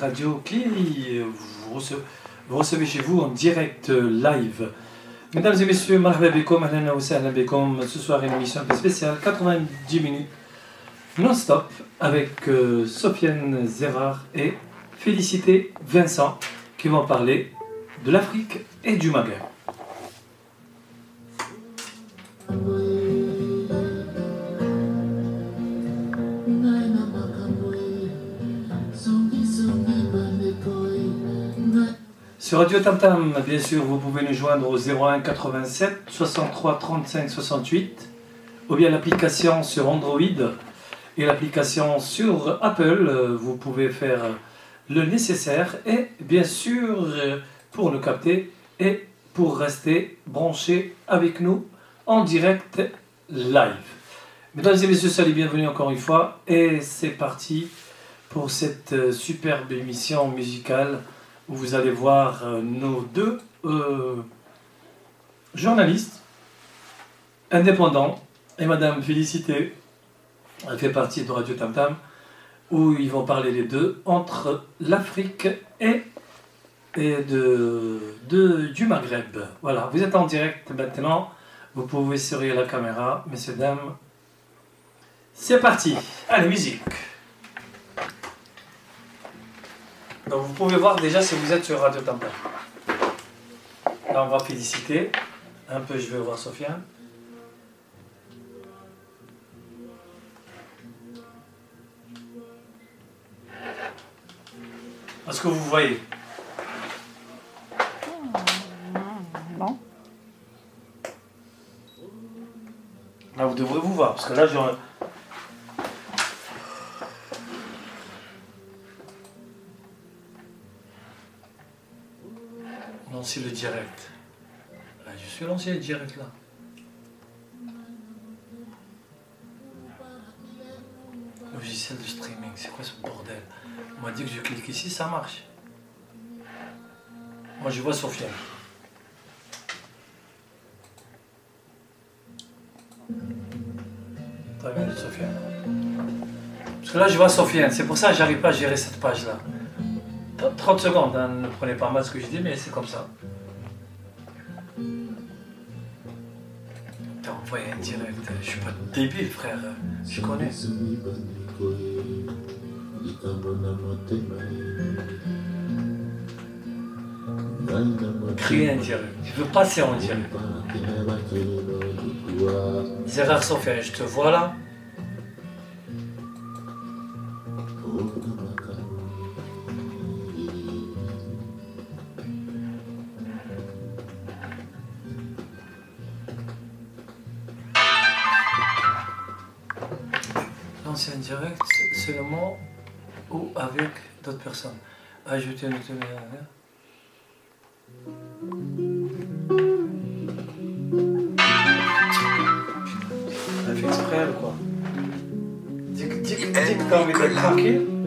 Radio Cléry. Vous recevez, chez vous en direct euh, live. Mesdames et messieurs. Ce soir, une émission un peu spéciale, 90 minutes non-stop, avec euh, Sofiane Zérard et Félicité Vincent, qui vont parler de l'Afrique et du Maghreb. Sur Radio Tam Tam, bien sûr, vous pouvez nous joindre au 01 87 63 35 68 ou bien l'application sur Android et l'application sur Apple. Vous pouvez faire le nécessaire et bien sûr pour nous capter et pour rester branché avec nous en direct live. Mesdames et messieurs, salut, bienvenue encore une fois et c'est parti pour cette superbe émission musicale vous allez voir euh, nos deux euh, journalistes indépendants et Madame Félicité, elle fait partie de Radio Tam Tam, où ils vont parler les deux entre l'Afrique et, de- du Maghreb. Voilà, vous êtes en direct maintenant, vous pouvez sourire la caméra, messieurs, dames. C'est parti, allez, musique. Donc vous pouvez voir déjà si vous êtes sur Radio Tam Tam. Là, on va féliciter. Un peu, je vais voir Sofiane. Est-ce que vous voyez? Non. Là, vous devrez vous voir, parce que là, j'aurais... Lancer le direct. Ah, je suis lancé le direct là. Logiciel de streaming, c'est quoi ce bordel? On m'a dit que je clique ici, ça marche. Moi je vois Sofiane. Sofiane. Parce que là je vois Sofiane, c'est pour ça que j'arrive pas à gérer cette page là. 30 secondes, hein, ne prenez pas mal ce que je dis, mais c'est comme ça. T'as envoyé un direct, je suis pas débile frère, je connais. Créer un direct, je veux passer en direct. Gérard Sofiane, je te vois là. Un direct seulement ou avec d'autres personnes. Ajouter un itinéraire. Elle fait exprès, quoi? Dis, dis, dis que t'as envie d'être tranquille.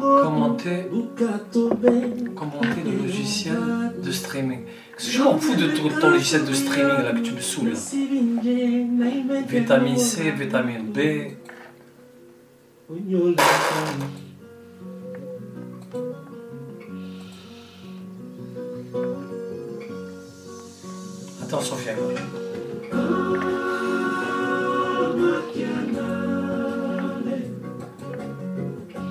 Commenter, commenter le logiciel de streaming. Je m'en fous de ton, logiciel de streaming là que tu me saoules. Vitamine C, vitamine B. Attends,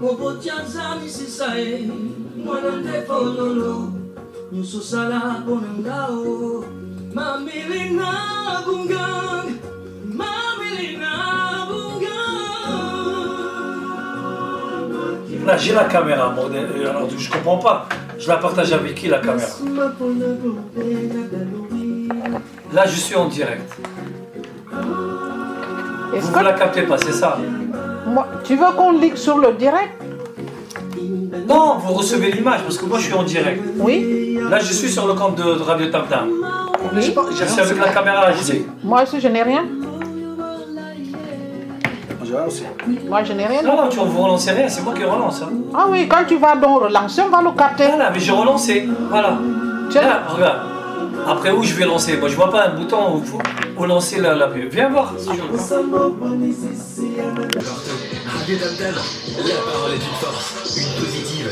nzamisisa ye mwana nyonso mpona ngao bunga Là, j'ai la caméra. Bon, euh, alors, je comprends pas. Je la partage avec qui la caméra? Là, je suis en direct. Vous que ne la captez pas, c'est ça? Moi, tu veux qu'on clique sur le direct? Non, vous recevez l'image parce que moi, je suis en direct. Oui. Là, je suis sur le compte de, de Radio Tam Tam. Oui. Je suis avec la caméra HD. Moi aussi, je n'ai rien. Moi, je n'ai rien. Non, non, tu ne vous relancez rien, c'est moi qui relance. hein. Ah oui, quand tu vas donc relancer, on va le capter. Voilà, mais j'ai relancé. Voilà. Tiens. Là, regarde. Après, où je vais lancer? Moi, je vois pas un bouton où, où lancer la, la pub. Viens voir. si je. Radio la parole est une force, une positive.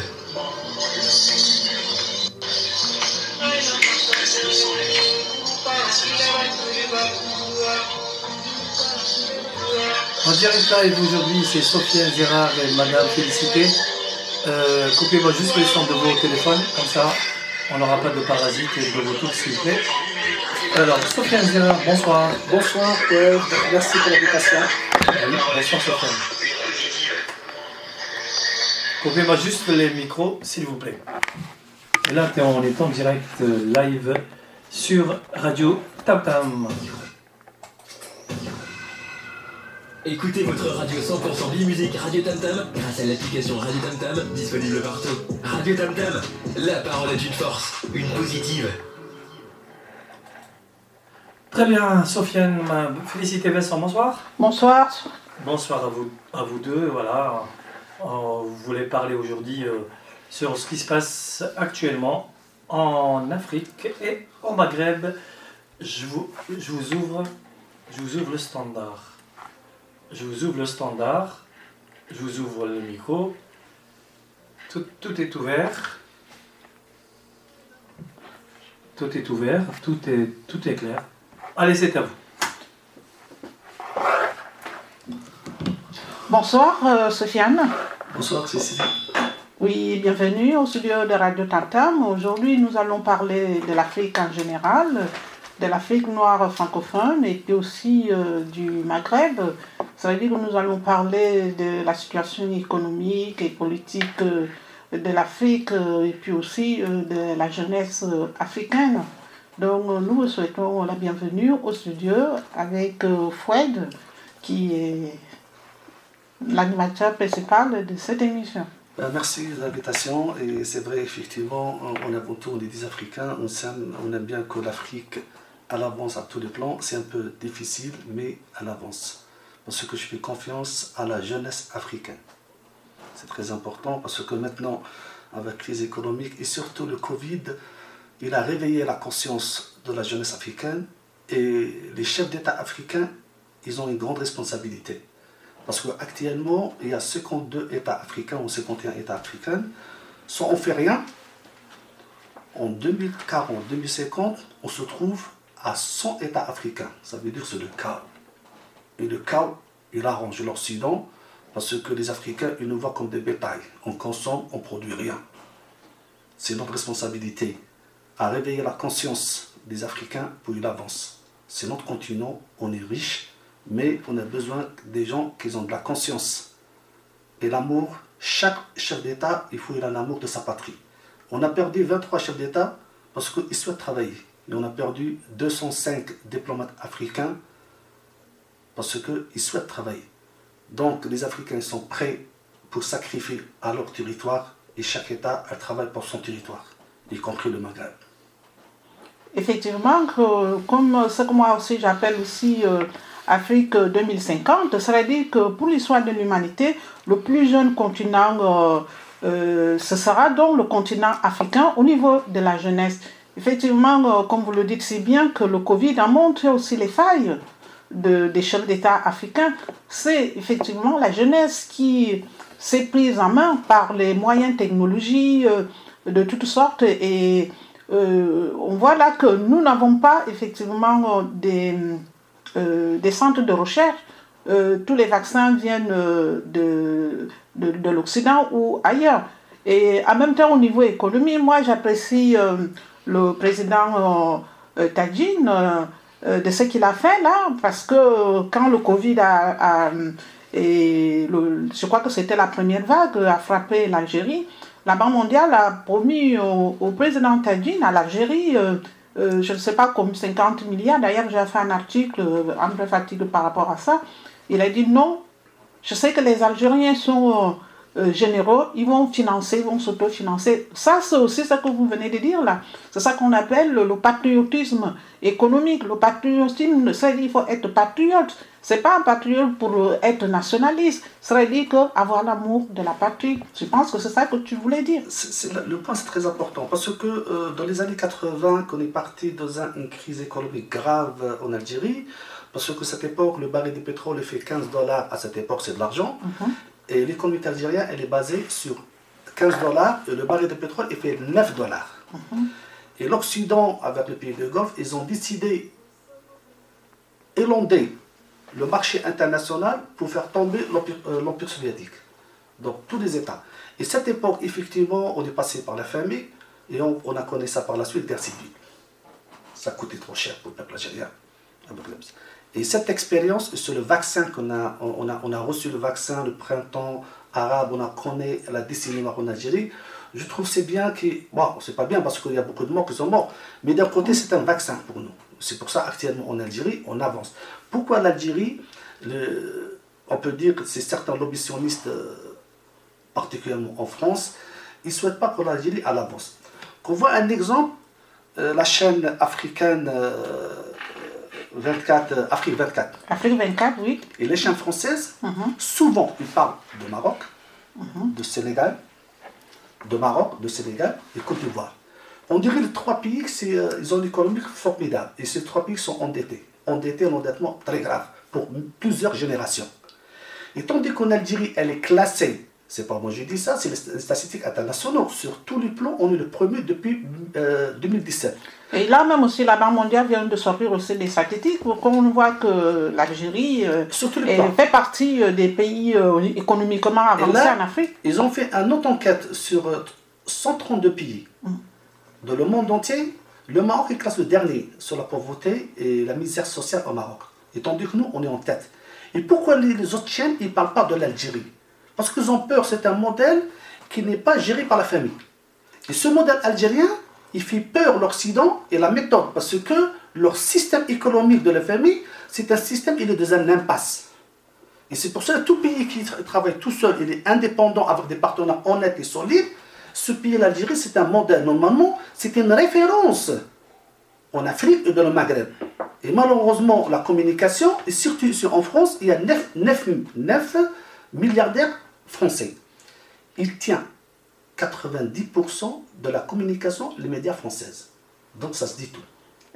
En direct live aujourd'hui, c'est Sofiane Gérard et Madame Félicité. Euh, Coupez-moi juste le son de vos téléphones, comme ça on n'aura pas de parasites et de retour s'il vous plaît. Alors, Sofiane bonsoir. Bonsoir, ouais, merci pour l'invitation. Oui, bonsoir Sofiane. Coupez-moi juste les micros, s'il vous plaît. Et là, on est en direct euh, live sur Radio Tam Tam. Écoutez votre radio 100% bi-musique Radio Tam Tam grâce à l'application Radio Tam Tam disponible partout. Radio Tam Tam, la parole est une force, une positive. Très bien, Sofiane, Félicité Vincent, bonsoir. Bonsoir. Bonsoir à vous, à vous deux. Voilà, on voulait parler aujourd'hui euh, sur ce qui se passe actuellement en Afrique et au Maghreb. Je vous, je vous ouvre, je vous ouvre le standard. Je vous ouvre le standard. Je vous ouvre le micro. Tout, tout est ouvert. Tout est ouvert. Tout est, tout est clair. Allez, c'est à vous. Bonsoir, euh, Sofiane. Bonsoir, Cécile. Oui, bienvenue au studio de Radio Tartam. Aujourd'hui, nous allons parler de l'Afrique en général, de l'Afrique noire francophone et puis aussi euh, du Maghreb. Ça veut dire que nous allons parler de la situation économique et politique euh, de l'Afrique euh, et puis aussi de la jeunesse africaine. Donc, nous vous souhaitons la bienvenue au studio avec Foued, qui est l'animateur principal de cette émission. Merci de l'invitation. Et c'est vrai, effectivement, on est autour des 10 Africains. On on aime bien que l'Afrique, elle avance à tous les plans. C'est un peu difficile, mais elle avance. Parce que je fais confiance à la jeunesse africaine. C'est très important parce que maintenant, avec la crise économique et surtout le Covid, il a réveillé la conscience de la jeunesse africaine. Et les chefs d'État africains, ils ont une grande responsabilité. Parce qu'actuellement, il y a 52 États africains ou 51 États africains. Soit on fait rien, en 2040, 2050, on se trouve à 100 États africains. Ça veut dire c'est le chaos. Et le chaos, il arrange l'Occident parce que les Africains, ils nous voient comme des bétails. On consomme, on produit rien. C'est notre responsabilité à réveiller la conscience des Africains pour qu'ils avancent. C'est notre continent, on est riche, mais on a besoin des gens qui ont de la conscience et l'amour. Chaque chef d'État, il faut il a l'amour de sa patrie. On a perdu 23 chefs d'État parce qu'ils souhaitent travailler. Et on a perdu 205 diplomates africains parce qu'ils souhaitent travailler. Donc les Africains sont prêts pour sacrifier à leur territoire et chaque État travaille pour son territoire, y compris le Maghreb. Effectivement, comme ce que moi aussi j'appelle aussi euh, Afrique 2050, ça veut dire que pour l'histoire de l'humanité, le plus jeune continent, euh, euh, ce sera donc le continent africain au niveau de la jeunesse. Effectivement, euh, comme vous le dites si bien, que le Covid a montré aussi les failles de, des chefs d'État africains. C'est effectivement la jeunesse qui s'est prise en main par les moyens technologiques, euh, de toutes sortes. Et euh, on voit là que nous n'avons pas effectivement des, des centres de recherche. Tous les vaccins viennent de, de, de l'Occident ou ailleurs. Et en même temps, au niveau économie, moi j'apprécie le président Tadjine de ce qu'il a fait là, parce que quand le Covid a, et je crois que c'était la première vague, a frappé l'Algérie, la Banque mondiale a promis au, président Tadjine à l'Algérie, euh, euh, je ne sais pas, comme 50 milliards. D'ailleurs, j'ai fait un article, un bref article par rapport à ça. Il a dit non, je sais que les Algériens sont euh, généraux, ils vont financer, ils vont s'autofinancer. Ça, c'est aussi ce que vous venez de dire là. C'est ça qu'on appelle le, patriotisme économique. Le patriotisme, c'est il faut être patriote. C'est pas un patriote pour être nationaliste. Ça veut dire avoir l'amour de la patrie. Je pense que c'est ça que tu voulais dire. le point, c'est très important. Parce que euh, dans les années 80, qu'on est parti dans une crise économique grave en Algérie, parce que cette époque, le baril de pétrole fait 15 dollars. À cette époque, c'est de l'argent. Mhm. Et l'économie algérienne, elle est basée sur 15 dollars et le baril de pétrole, il fait 9 dollars. Mhm. Et l'Occident, avec le pays de Golfe, ils ont décidé d'élander le marché international pour faire tomber euh, l'Empire soviétique. Donc tous les États. Et cette époque, effectivement, on est passé par la famine et on, a connu ça par la suite, guerre civile. Ça coûtait trop cher pour le peuple algérien. Et cette expérience, c'est le vaccin qu'on a on, a, on a reçu le vaccin, le printemps arabe, on a connu la décennie en Algérie. Je trouve c'est bien que, bon, c'est pas bien parce qu'il y a beaucoup de morts qui sont morts, mais d'un côté, c'est un vaccin pour nous. C'est pour ça, actuellement, en Algérie, on avance. Pourquoi l'Algérie On peut dire que c'est certains lobbyistes, euh, particulièrement en France, ils ne souhaitent pas que l'Algérie avance. Qu'on voit un exemple, euh, la chaîne africaine. Euh, 24, euh, Afrique 24. Afrique 24, oui. Et les chaînes françaises, mhm. souvent, ils parlent de Maroc, de Sénégal, de Maroc, de Sénégal et Côte d'Ivoire. On dirait les trois pays, euh, ils ont une économie formidable. Et ces trois pays sont endettés. Endettés, un endettement très grave pour plusieurs générations. Et tandis qu'en Algérie, elle est classée c'est pas moi je dis ça, c'est les statistiques internationales. Sur tous les plans, on est le premier depuis 2017. Euh, Et là même aussi, la Banque mondiale vient de sortir aussi des statistiques pour qu'on voit que l'Algérie euh, fait partie euh, des pays économiquement avancés en Afrique. Ils ont fait une autre enquête sur 132 pays. Mm. Dans le monde entier, le Maroc est classé le dernier sur la pauvreté et la misère sociale au Maroc. Et tandis que nous, on est en tête. Et pourquoi les autres chaînes, ils ne parlent pas de l'Algérie? Parce qu'ils ont peur, c'est un modèle qui n'est pas géré par la famille. Et ce modèle algérien, il fait peur l'Occident et la méthode, parce que leur système économique de la famille, c'est un système, il est dans un impasse. Et c'est pour ça que tout pays qui travaille tout seul, il est indépendant avec des partenaires honnêtes et solides. Ce pays, l'Algérie, c'est un modèle. Normalement, c'est une référence en Afrique et dans le Maghreb. Et malheureusement, la communication, et surtout en France, il y a 9, 9, 9 milliardaires français. Il tient 90% de la communication les médias françaises. Donc ça se dit tout.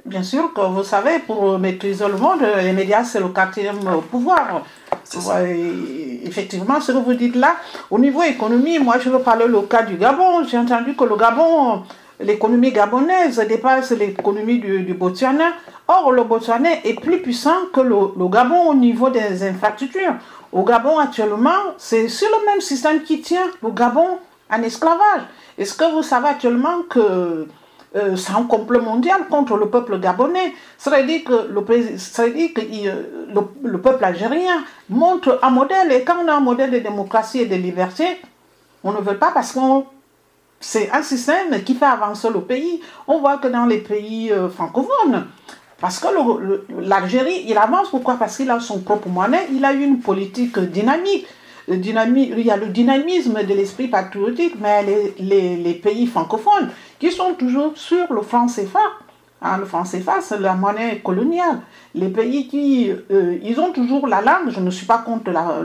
Bien sûr que vous savez, pour maîtriser le monde, les médias, c'est le quatrième pouvoir. effectivement, ce que vous dites là, au niveau économie, moi je veux parler le cas du Gabon. J'ai entendu que le Gabon, l'économie gabonaise dépasse l'économie du, Botswana. Or, le Botswana est plus puissant que le, le Gabon au niveau des infrastructures. Au Gabon, actuellement, c'est sur le même système qui tient le Gabon en esclavage. Est-ce que vous savez actuellement que euh, c'est un complot mondial contre le peuple gabonais? Ça veut dire que, le, que euh, le, peuple algérien montre un modèle, et quand on a un modèle de démocratie et de liberté, on ne veut pas parce que c'est un système qui fait avancer le pays. On voit que dans les pays euh, francophones, parce que l'Algérie, il avance, pourquoi? Parce qu'il a son propre monnaie, il a une politique dynamique. Il y a le dynamisme de l'esprit patriotique, mais les, les, pays francophones qui sont toujours sur le franc CFA, Hein, le franc CFA, c'est la monnaie coloniale. Les pays qui, euh, ils ont toujours la langue. Je ne suis pas contre la,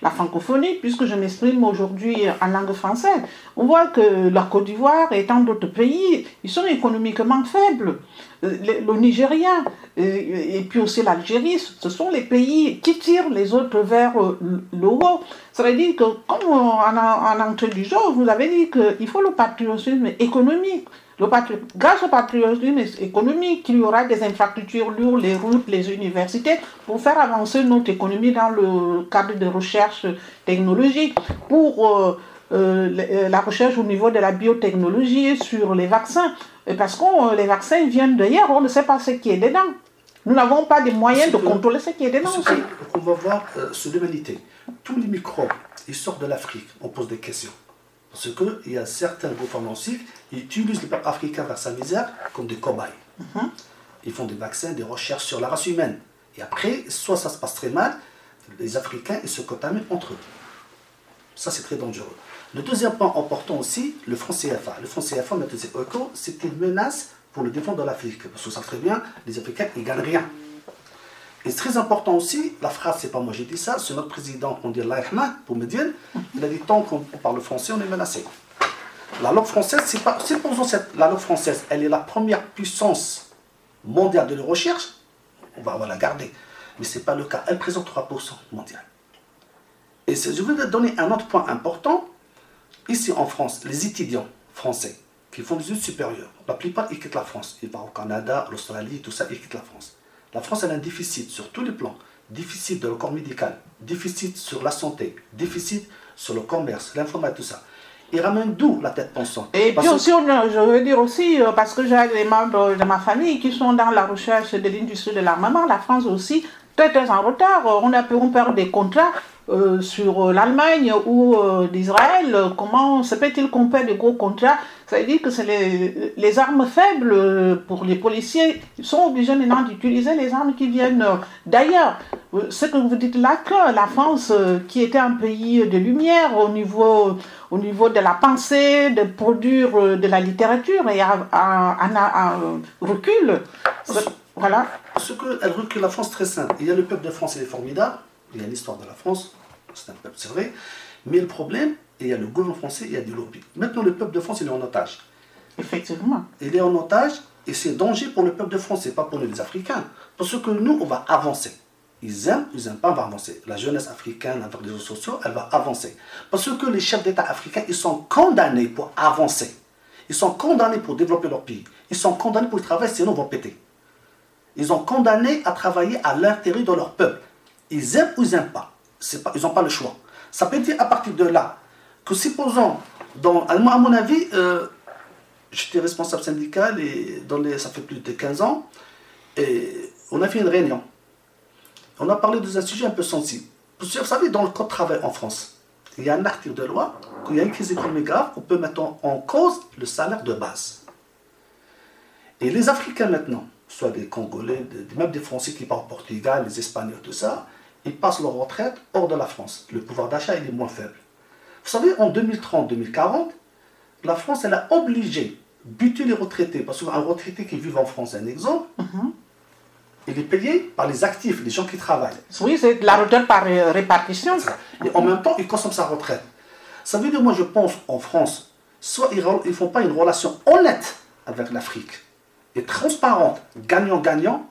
la francophonie, puisque je m'exprime aujourd'hui en langue française. On voit que la Côte d'Ivoire et tant d'autres pays, ils sont économiquement faibles. Euh, le, le Nigeria euh, et, puis aussi l'Algérie, ce sont les pays qui tirent les autres vers le haut. Ça veut dire que, comme en, en entrée du jour, vous avez dit qu'il faut le patriotisme économique. Le grâce au patriotisme économique, il y aura des infrastructures lourdes, les routes, les universités, pour faire avancer notre économie dans le cadre de recherche technologique, pour euh, euh, la recherche au niveau de la biotechnologie sur les vaccins. Et parce que euh, les vaccins viennent d'ailleurs, on ne sait pas ce qui est dedans. Nous n'avons pas de moyens de contrôler ce qui est dedans aussi. On va voir sur l'humanité. Tous les microbes, ils sortent de l'Afrique. On pose des questions. Parce qu'il y a certains groupes pharmaceutiques qui utilisent les peuples africains vers sa misère comme des cobayes. Mhm. Ils font des vaccins, des recherches sur la race humaine. Et après, soit ça se passe très mal, les Africains ils se contaminent entre eux. Ça, c'est très dangereux. Le deuxième point important aussi, le franc CFA. Le franc CFA, c'est une menace pour le défense de l'Afrique. Parce que ça très bien, les Africains, ils gagnent rien. Et c'est très important aussi, la phrase, c'est pas moi j'ai dit ça, c'est notre président, on dit l'Aïhma, pour me dire, il a dit tant qu'on parle français, on est menacé. La langue française, c'est pas, supposons cette, la langue française, elle est la première puissance mondiale de la recherche, on va, la garder. Mais ce n'est pas le cas, elle présente 3% mondial. Et je veux donner un autre point important. Ici en France, les étudiants français qui font des études supérieures, la plupart ils quittent la France. Ils vont au Canada, l'Australie, tout ça, ils quittent la France. La France a un déficit sur tous les plans. Déficit de le corps médical, déficit sur la santé, déficit sur le commerce, l'informatique, tout ça. Il ramène d'où la tête pensante? Et puis aussi, je veux dire aussi, euh, parce que j'ai des membres de ma famille qui sont dans la recherche de l'industrie de l'armement, la France aussi, très très en retard. On a pu perd des contrats euh, sur euh, l'Allemagne ou l'Israël. Comment se peut-il qu'on perd des gros contrats ça veut dire que c'est les, armes faibles euh, pour les policiers. Ils sont obligés maintenant d'utiliser les armes qui viennent euh, d'ailleurs. Euh, ce que vous dites là, que la France, qui était un pays de lumière au niveau, au niveau de la pensée, de produire de la littérature, et un recul. Voilà. Ce qu'elle recule la France, très simple. Il y a le peuple de France, il est formidable. Il y a l'histoire de la France. C'est un peuple, c'est vrai. Mais le problème, il y a le gouvernement français, il y a des lobbies. Maintenant, le peuple de France, il est en otage. Effectivement. Il est en otage et c'est danger pour le peuple de France, c'est pas pour les Africains. Parce que nous, on va avancer. Ils aiment, ils n'aiment pas, on va avancer. La jeunesse africaine, avec les réseaux sociaux, elle va avancer. Parce que les chefs d'État africains, ils sont condamnés pour avancer. Ils sont condamnés pour développer leur pays. Ils sont condamnés pour travailler, sinon ils vont péter. Ils sont condamnés à travailler à l'intérieur de leur peuple. Ils aiment ou ils n'aiment pas. pas. Ils n'ont pas le choix. Ça peut dire à partir de là, que supposons, à mon avis, euh, j'étais responsable syndical et dans les, ça fait plus de 15 ans, et on a fait une réunion. On a parlé de un sujet un peu sensible. Vous savez, dans le code de travail en France, il y a un article de loi, qu'il y a une crise économique grave, on peut mettre en cause le salaire de base. Et les Africains maintenant, soit des Congolais, même des Français qui partent au Portugal, les Espagnols, tout ça, ils passent leur retraite hors de la France. Le pouvoir d'achat est moins faible. Vous savez, en 2030-2040, la France, elle a obligé buter les retraités. Parce qu'un retraité qui vit en France, un exemple. Mhm. Il est payé par les actifs, les gens qui travaillent. Oui, c'est la retraite par répartition. Et en même temps, il consomme sa retraite. Ça veut dire, moi, je pense, en France, soit ils ne font pas une relation honnête avec l'Afrique et transparente, gagnant-gagnant.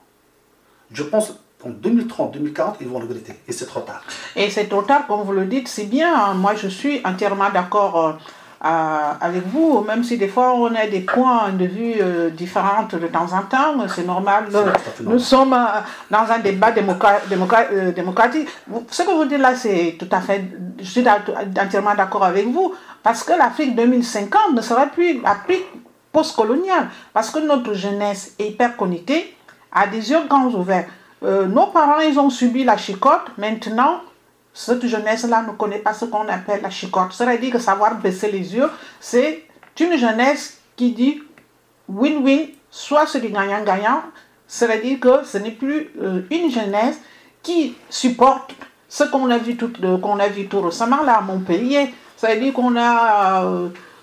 Je pense en 2030, 2040, ils vont regretter. Et c'est trop tard. Et c'est trop tard, comme vous le dites, c'est bien. Hein. Moi, je suis entièrement d'accord euh, avec vous, même si des fois on a des points de vue euh, différents de temps en temps, c'est normal. Nous sommes euh, dans un débat démocratique. Ce que vous dites là, c'est tout à fait. Je suis entièrement d'accord avec vous, parce que l'Afrique 2050 ne sera plus l'Afrique postcoloniale, parce que notre jeunesse est hyper connectée, a des yeux grands ouverts. Euh, nos parents, ils ont subi la chicote. Maintenant, cette jeunesse-là ne connaît pas ce qu'on appelle la chicote. C'est-à-dire que savoir baisser les yeux, c'est une jeunesse qui dit win-win, soit c'est du gagnant-gagnant. C'est-à-dire que ce n'est plus euh, une jeunesse qui supporte ce qu'on a vu tout, euh, qu'on a vu tout récemment là à Montpellier. C'est-à-dire qu'on a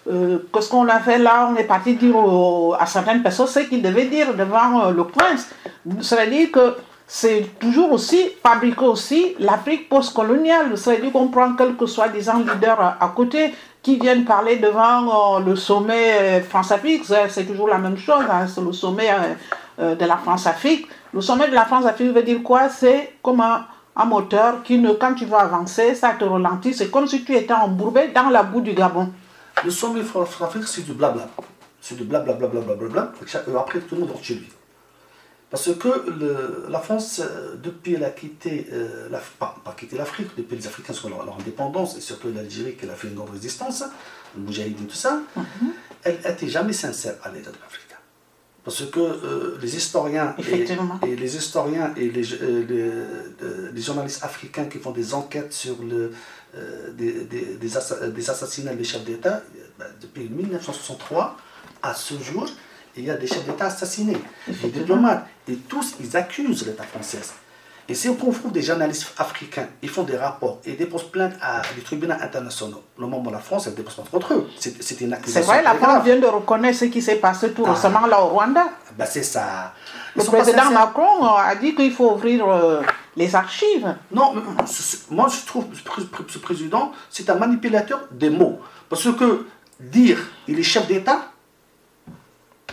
que ce qu'on a fait là, on est parti dire à certaines personnes ce qu'ils devaient dire devant le prince. C'est-à-dire que c'est toujours aussi, fabriquer aussi l'Afrique postcoloniale. C'est-à-dire qu'on prend quelques soi-disant leaders à, côté qui viennent parler devant le sommet France-Afrique. C'est toujours la même chose, hein, c'est le sommet de la France-Afrique. Le sommet de la France-Afrique veut dire quoi? C'est comme un, moteur qui, ne, quand tu vas avancer, ça te ralentit. C'est comme si tu étais embourbé dans la boue du Gabon. Le sommet France-Afrique, c'est du blabla. C'est du blabla, blabla, blabla, blabla. Après, tout le monde rentre chez lui. Parce que le, la France, depuis elle a quitté, euh, la, pas, pas quitté l'Afrique, depuis les Africains sont leur, leur indépendance, et surtout l'Algérie qui a fait une grande résistance, le Moujahidine, tout ça, mm -hmm. elle n'était jamais sincère à l'État de l'Afrique. Parce que euh, les historiens et, et, les historiens et les, euh, les, les, journalistes africains qui font des enquêtes sur le, euh, des, des, des, assassinats des chefs d'État, ben, depuis 1963 à ce jour, il y a des chefs d'État assassinés, des diplomates, et tous ils accusent l'État français. Et si on trouve des journalistes africains, ils font des rapports et déposent plainte à des tribunaux internationaux. Le moment la France, elle dépose pas contre eux. C'est une accusation. C'est vrai, la France vient de reconnaître ce qui s'est passé tout ah. récemment là au Rwanda. Ben c'est ça. Ils le président Macron a dit qu'il faut ouvrir euh, les archives. Non, moi je trouve ce président, c'est un manipulateur des mots. Parce que dire il est chef d'État,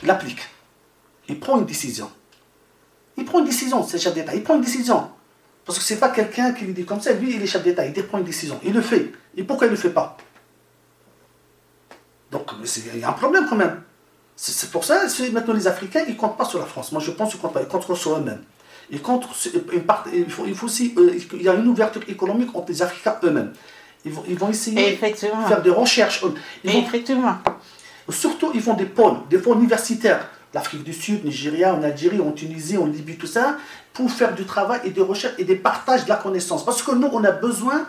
il applique. Il prend une décision. Il prend une décision, c'est chef d'État. Il prend une décision. Parce que ce n'est pas quelqu'un qui lui dit comme ça, lui, il est chef d'État, il prend une décision. Il le fait. Et pourquoi il ne le fait pas? Donc, il y a un problème quand même. C'est pour ça, maintenant, les Africains, ils ne comptent pas sur la France. Moi, je pense qu'ils comptent pas. Ils comptent sur eux-mêmes. Ils comptent, il, faut, il faut aussi, euh, il y a une ouverture économique entre les Africains eux-mêmes. Ils vont, ils vont essayer de faire des recherches. Ils vont, Effectivement. Surtout, ils font des pôles, des pôles universitaires l'Afrique du Sud, Nigeria, en Algérie, en Tunisie, en Libye, tout ça, pour faire du travail et des recherches et des partages de la connaissance. Parce que nous, on a besoin.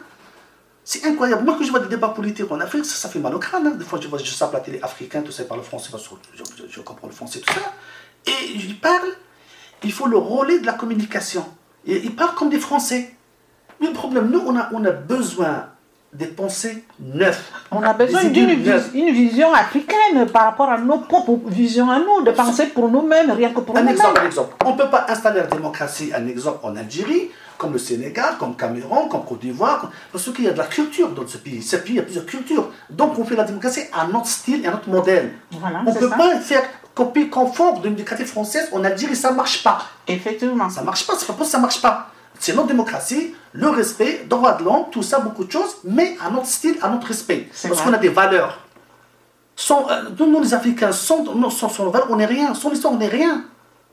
C'est incroyable. Moi, quand je vois des débats politiques en Afrique, ça, ça fait mal au crâne. Hein. Des fois, je vois, je la télé africaine, tout ça, par le français, parce que je, je, comprends le français, tout ça. Et je parle, il faut le relais de la communication. Et ils parlent comme des Français. Mais le problème, nous, on a besoin des pensées neuves. On a besoin d'une une vision africaine par rapport à nos propres visions à nous, de penser pour nous-mêmes, rien que pour nous-mêmes. Un exemple, un exemple. On ne peut pas installer la démocratie, un exemple en Algérie, comme le Sénégal, comme Cameroun, comme Côte d'Ivoire, parce qu'il y a de la culture dans ce pays. Ce pays, il y a plusieurs cultures. Donc on fait la démocratie à notre style et à notre modèle. Voilà, on ne peut ça. pas faire copie conforme d'une démocratie française en Algérie, ça ne marche pas. Effectivement. Ça ne marche pas, c'est pas possible, ça ne marche pas. C'est notre démocratie, le respect, droit de l'homme, tout ça, beaucoup de choses, mais à notre style, à notre respect. Parce qu'on a des valeurs. Sans, euh, nous, les Africains, sans, sans, sans valeurs, on n'est rien. Sans l'histoire, on n'est rien.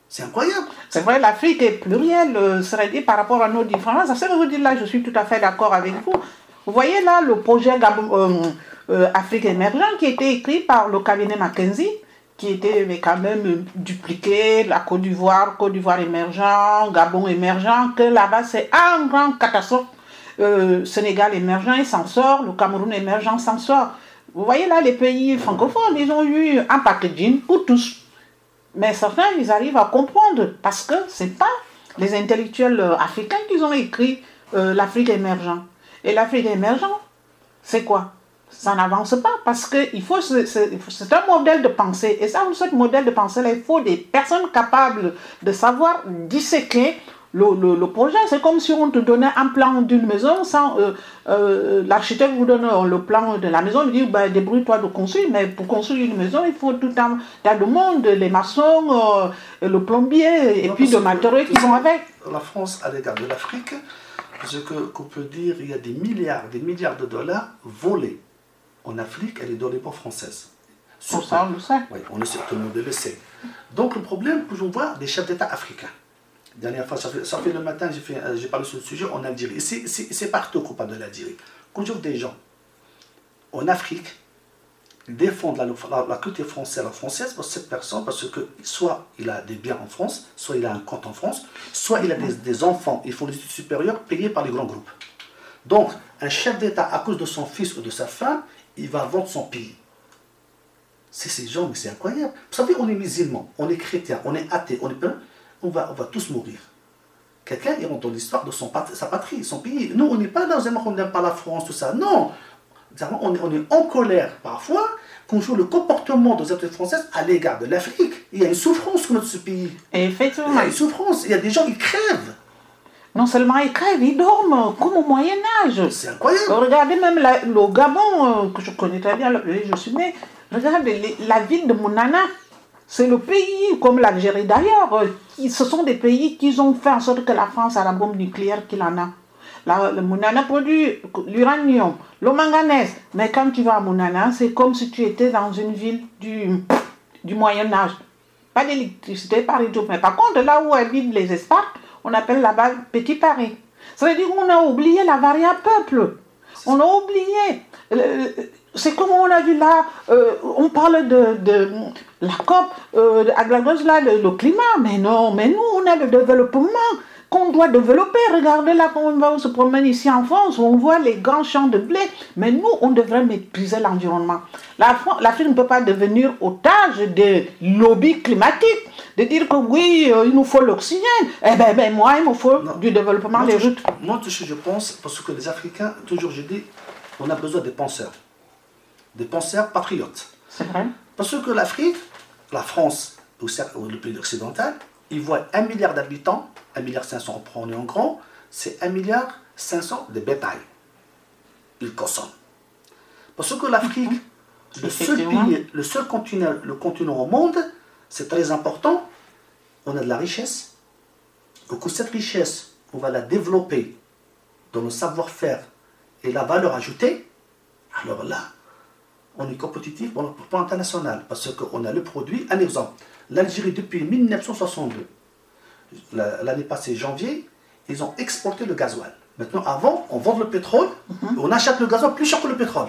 C'est incroyable. C'est vrai, l'Afrique est plurielle, euh, serait dit, par rapport à nos différences. À ce que vous dites là, je suis tout à fait d'accord avec vous. Vous voyez là le projet euh, euh, Afrique émergente qui a été écrit par le cabinet Mackenzie était mais quand même dupliqué, la Côte d'Ivoire, Côte d'Ivoire émergent, Gabon émergent, que là-bas c'est un grand catastrophe. Euh, Sénégal émergent, il s'en sort, le Cameroun émergent s'en sort. Vous voyez là, les pays francophones, ils ont eu un packaging pour tous. Mais certains, ils arrivent à comprendre parce que c'est pas les intellectuels africains qui ont écrit euh, l'Afrique émergente. Et l'Afrique émergente, c'est quoi? Ça n'avance pas parce que il faut c'est un modèle de pensée. Et ça ce modèle de pensée là il faut des personnes capables de savoir disséquer le, le, projet. C'est comme si on te donnait un plan d'une maison sans euh, euh, l'architecte vous donne le plan de la maison il dit bah, débrouille-toi de construire. Mais pour construire une maison il faut tout un tas de monde les maçons euh, le plombier et puis de matériaux qui vont avec. La France à l'égard de l'Afrique, ce qu'on peut dire, il y a des milliards, des milliards de dollars volés en Afrique et les dans les ports françaises. Pour ça on le sait Oui, on le sait, tout le monde le sait. Donc le problème que j'en vois des chefs d'État africains. Dernière fois, ça fait, ça fait le matin, j'ai euh, j'ai parlé sur le sujet en Algérie. C'est- partout qu'on parle de l'Algérie. Quand je vois des gens en Afrique défendre la, la, la culture française, la française, pour cette personne, parce que soit il a des biens en France, soit il a un compte en France, soit il a des, des enfants, ils font des études supérieures payés par les grands groupes. Donc, un chef d'État, à cause de son fils ou de sa femme, il va vendre son pays. C'est ces gens, mais c'est incroyable. Vous savez, on est musulmans, on est chrétiens, on est athées, on est on va, on va tous mourir. Quelqu'un, rentre dans l'histoire de son sa patrie, son pays. Nous, on n'est pas dans un monde on n'aime pas la France, tout ça. Non on est, on est en colère parfois quand on joue le comportement des autorités françaises à l'égard de l'Afrique. Il y a une souffrance dans notre pays. Et Il y effectivement, a une souffrance. Il y a des gens qui crèvent. Non seulement ils crèvent, ils dorment comme au Moyen-Âge. C'est incroyable. Regardez même la- le Gabon, euh, que je connais très bien, je suis né. Regardez la ville de Mounana. C'est le pays, comme l'Algérie d'ailleurs, euh, ce sont des pays qui ont fait en sorte que la France a la bombe nucléaire qu'il en a. La, le Mounana produit l'uranium, le manganèse. Mais quand tu vas à Mounana, c'est comme si tu étais dans une ville du, du Moyen-Âge. Pas d'électricité, pas de tout. Mais par contre, là où habitent les Espartes, on appelle là-bas Petit Paris. Ça veut dire qu'on a oublié la variable peuple. On a oublié. Euh, C'est comme on a vu là, euh, on parle de, de la COP, euh, à Glagos, là, le, le climat. Mais non, mais nous, on a le développement qu'on doit développer. Regardez là, quand on va se promène ici en France, on voit les grands champs de blé. Mais nous, on devrait maîtriser l'environnement. L'Afrique ne peut pas devenir otage des lobbies climatiques. De dire que oui, euh, il nous faut l'oxygène. Eh ben, ben, moi, il me faut Non. du développement Moi, des routes. Moi, tout ce que je pense, parce que les Africains, toujours je dis, on a besoin des penseurs. Des penseurs patriotes. C'est vrai. Parce que l'Afrique, la France ou le pays occidental, ils voient 1 milliard d'habitants, 1 milliard 500 on en grand, c'est 1 milliard 500 de bétail. Ils consomment. Parce que l'Afrique, le seul pays, le seul continent, le continent au monde, c'est très important. On a de la richesse. Que cette richesse, on va la développer dans le savoir-faire et la valeur ajoutée. Alors là, on est compétitif pour le plan international parce qu'on a le produit. Un exemple, l'Algérie depuis 1962, la- l'année passée, janvier, ils ont exporté le gasoil. Maintenant, avant, on vend le pétrole, et on achète le gasoil plus cher que le pétrole.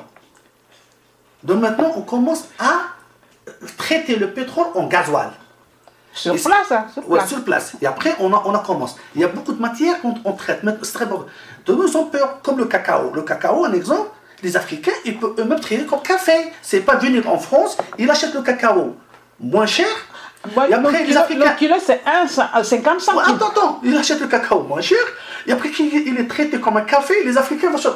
Donc maintenant, on commence à traiter le pétrole en gasoil. Sur Et place, hein, sur Ouais, place. sur place. Et après, on, a- on a commence. Il y a beaucoup de matières qu'on on traite. C'est très bon. De nous, ont peur, comme le cacao. Le cacao, un exemple, les Africains, ils peuvent eux-mêmes traiter comme café. C'est pas venir en France, ils achètent le cacao moins cher. Ouais, Et après, le, les kilo, Africains- le kilo, c'est 1, 50 Ouais, centimes. attends, attends, ils achètent le cacao moins cher. Et après qu'il il est traité comme un café, les Africains vont acheter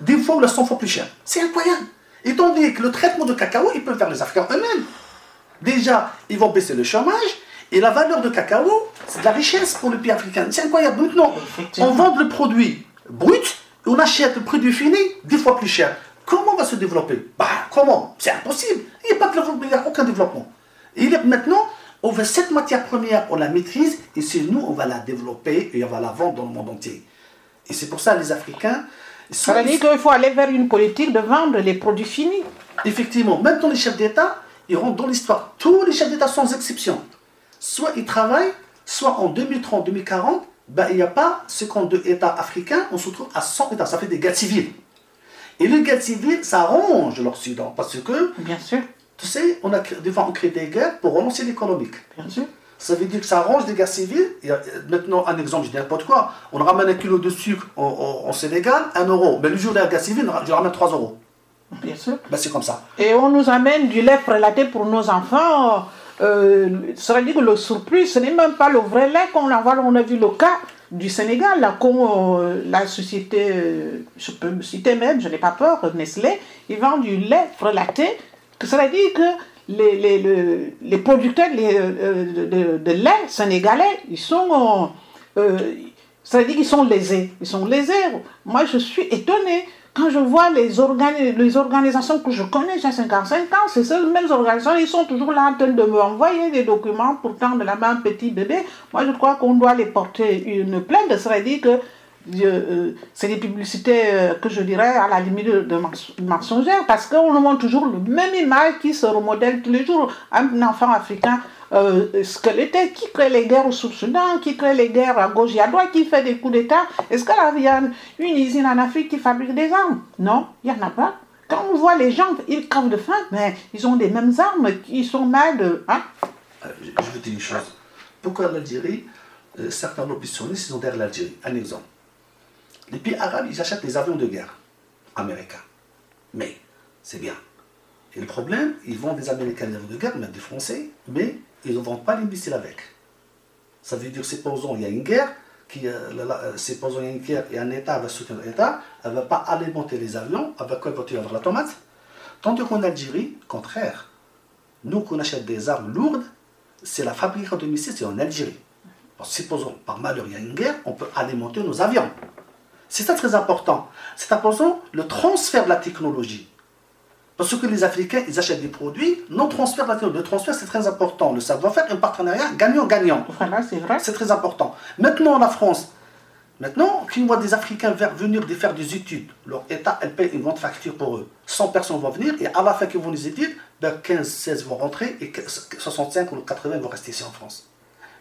des fois ou le 100 fois plus cher. C'est incroyable. Étant donné que le traitement de cacao, ils peuvent faire les Africains eux-mêmes. Déjà, ils vont baisser le chômage. Et la valeur de cacao, c'est de la richesse pour le pays africain. C'est incroyable. Maintenant, on vend le produit brut et on achète le produit fini dix fois plus cher. Comment on va se développer? Bah, comment? C'est impossible. Il n'y a pas de développement, il n'y a aucun développement. Et il est maintenant, on veut cette matière première, on la maîtrise, et c'est nous, on va la développer et on va la vendre dans le monde entier. Et c'est pour ça les Africains. sont- Ça veut dire qu'il faut aller vers une politique de vendre les produits finis. Effectivement, maintenant les chefs d'État, ils rentrent dans l'histoire. Tous les chefs d'État sans exception. Soit ils travaillent, soit en 2030, 2040, ben, il n'y a pas 52 États africains, on se retrouve à 100 États. Ça fait des guerres civiles. Et les guerres civiles, ça arrange l'Occident. Parce que, Bien sûr, tu sais, on a, des fois on crée des guerres pour relancer l'économique. bien sûr. Ça veut dire que ça arrange des guerres civiles. Maintenant, un exemple, je dis n'importe quoi. On ramène un kilo de sucre en, Sénégal, 1 euro. Mais le jour de la guerre civile, je ramène 3 euros. Bien sûr. Ben, c'est comme ça. Et on nous amène du lait prélaté pour nos enfants. Euh, ça veut dire que le surplus, ce n'est même pas le vrai lait qu'on envoie. On a vu le cas du Sénégal, là, quand euh, la société, euh, je peux me citer même, je n'ai pas peur, Nestlé, ils vendent du lait prélaté. Veut dire que les, les, le- les producteurs les, euh, de, de- lait sénégalais, ils sont... euh, euh, ça veut dire qu'ils sont lésés. Ils sont lésés. Moi, je suis étonnée quand je vois les, les organisations que je connais, j'ai 55 ans, c'est ces mêmes organisations, ils sont toujours là en train de me envoyer des documents, pourtant de la main petit bébé. Moi, je crois qu'on doit les porter une plainte. Ça veut dire que euh, c'est des publicités euh, que je dirais à la limite de, de mens- mensongères, parce qu'on nous montre toujours le même image qui se remodèle tous les jours. Un enfant africain euh, qui crée les guerres au Soudan, qui crée les guerres à gauche et à droite, qui fait des coups d'État. Est-ce qu'il y a une usine en Afrique qui fabrique des armes? Non, il n'y en a pas. Quand on voit les gens, ils crèvent de faim, mais ils ont des mêmes armes, ils sont mal. Hein? Euh, Je veux dire une chose. Pourquoi l'Algérie, certains lobbyistes ils sont derrière l'Algérie? Un exemple. Les pays arabes, ils achètent des avions de guerre américains. Mais, c'est bien. Et le problème, ils vendent des Américains des avions de guerre, même des Français, mais ils ne vendent pas les missiles avec. Ça veut dire, supposons, il y a une guerre, qui, euh, la- la- supposons une guerre et un État va soutenir l'État, elle ne va pas alimenter les avions avec quoi va-t-il avoir la tomate Tandis qu'en Algérie, contraire, nous qu'on achète des armes lourdes, c'est la fabrication de missiles, c'est en Algérie. Supposons, par malheur, il y a une guerre, on peut alimenter nos avions. C'est ça très important. C'est important le transfert de la technologie. Parce que les Africains, ils achètent des produits, non transfert de la technologie. Le transfert, c'est très important. Le savoir-faire, un partenariat gagnant-gagnant. Voilà, c'est vrai. C'est très important. Maintenant, la France, maintenant, qui voit des Africains venir faire des études, leur État, elle paye une grande facture pour eux. 100 personnes vont venir et à la fin qu'ils vont les études, ben 15, 16 vont rentrer et 65 ou 80 vont rester ici en France.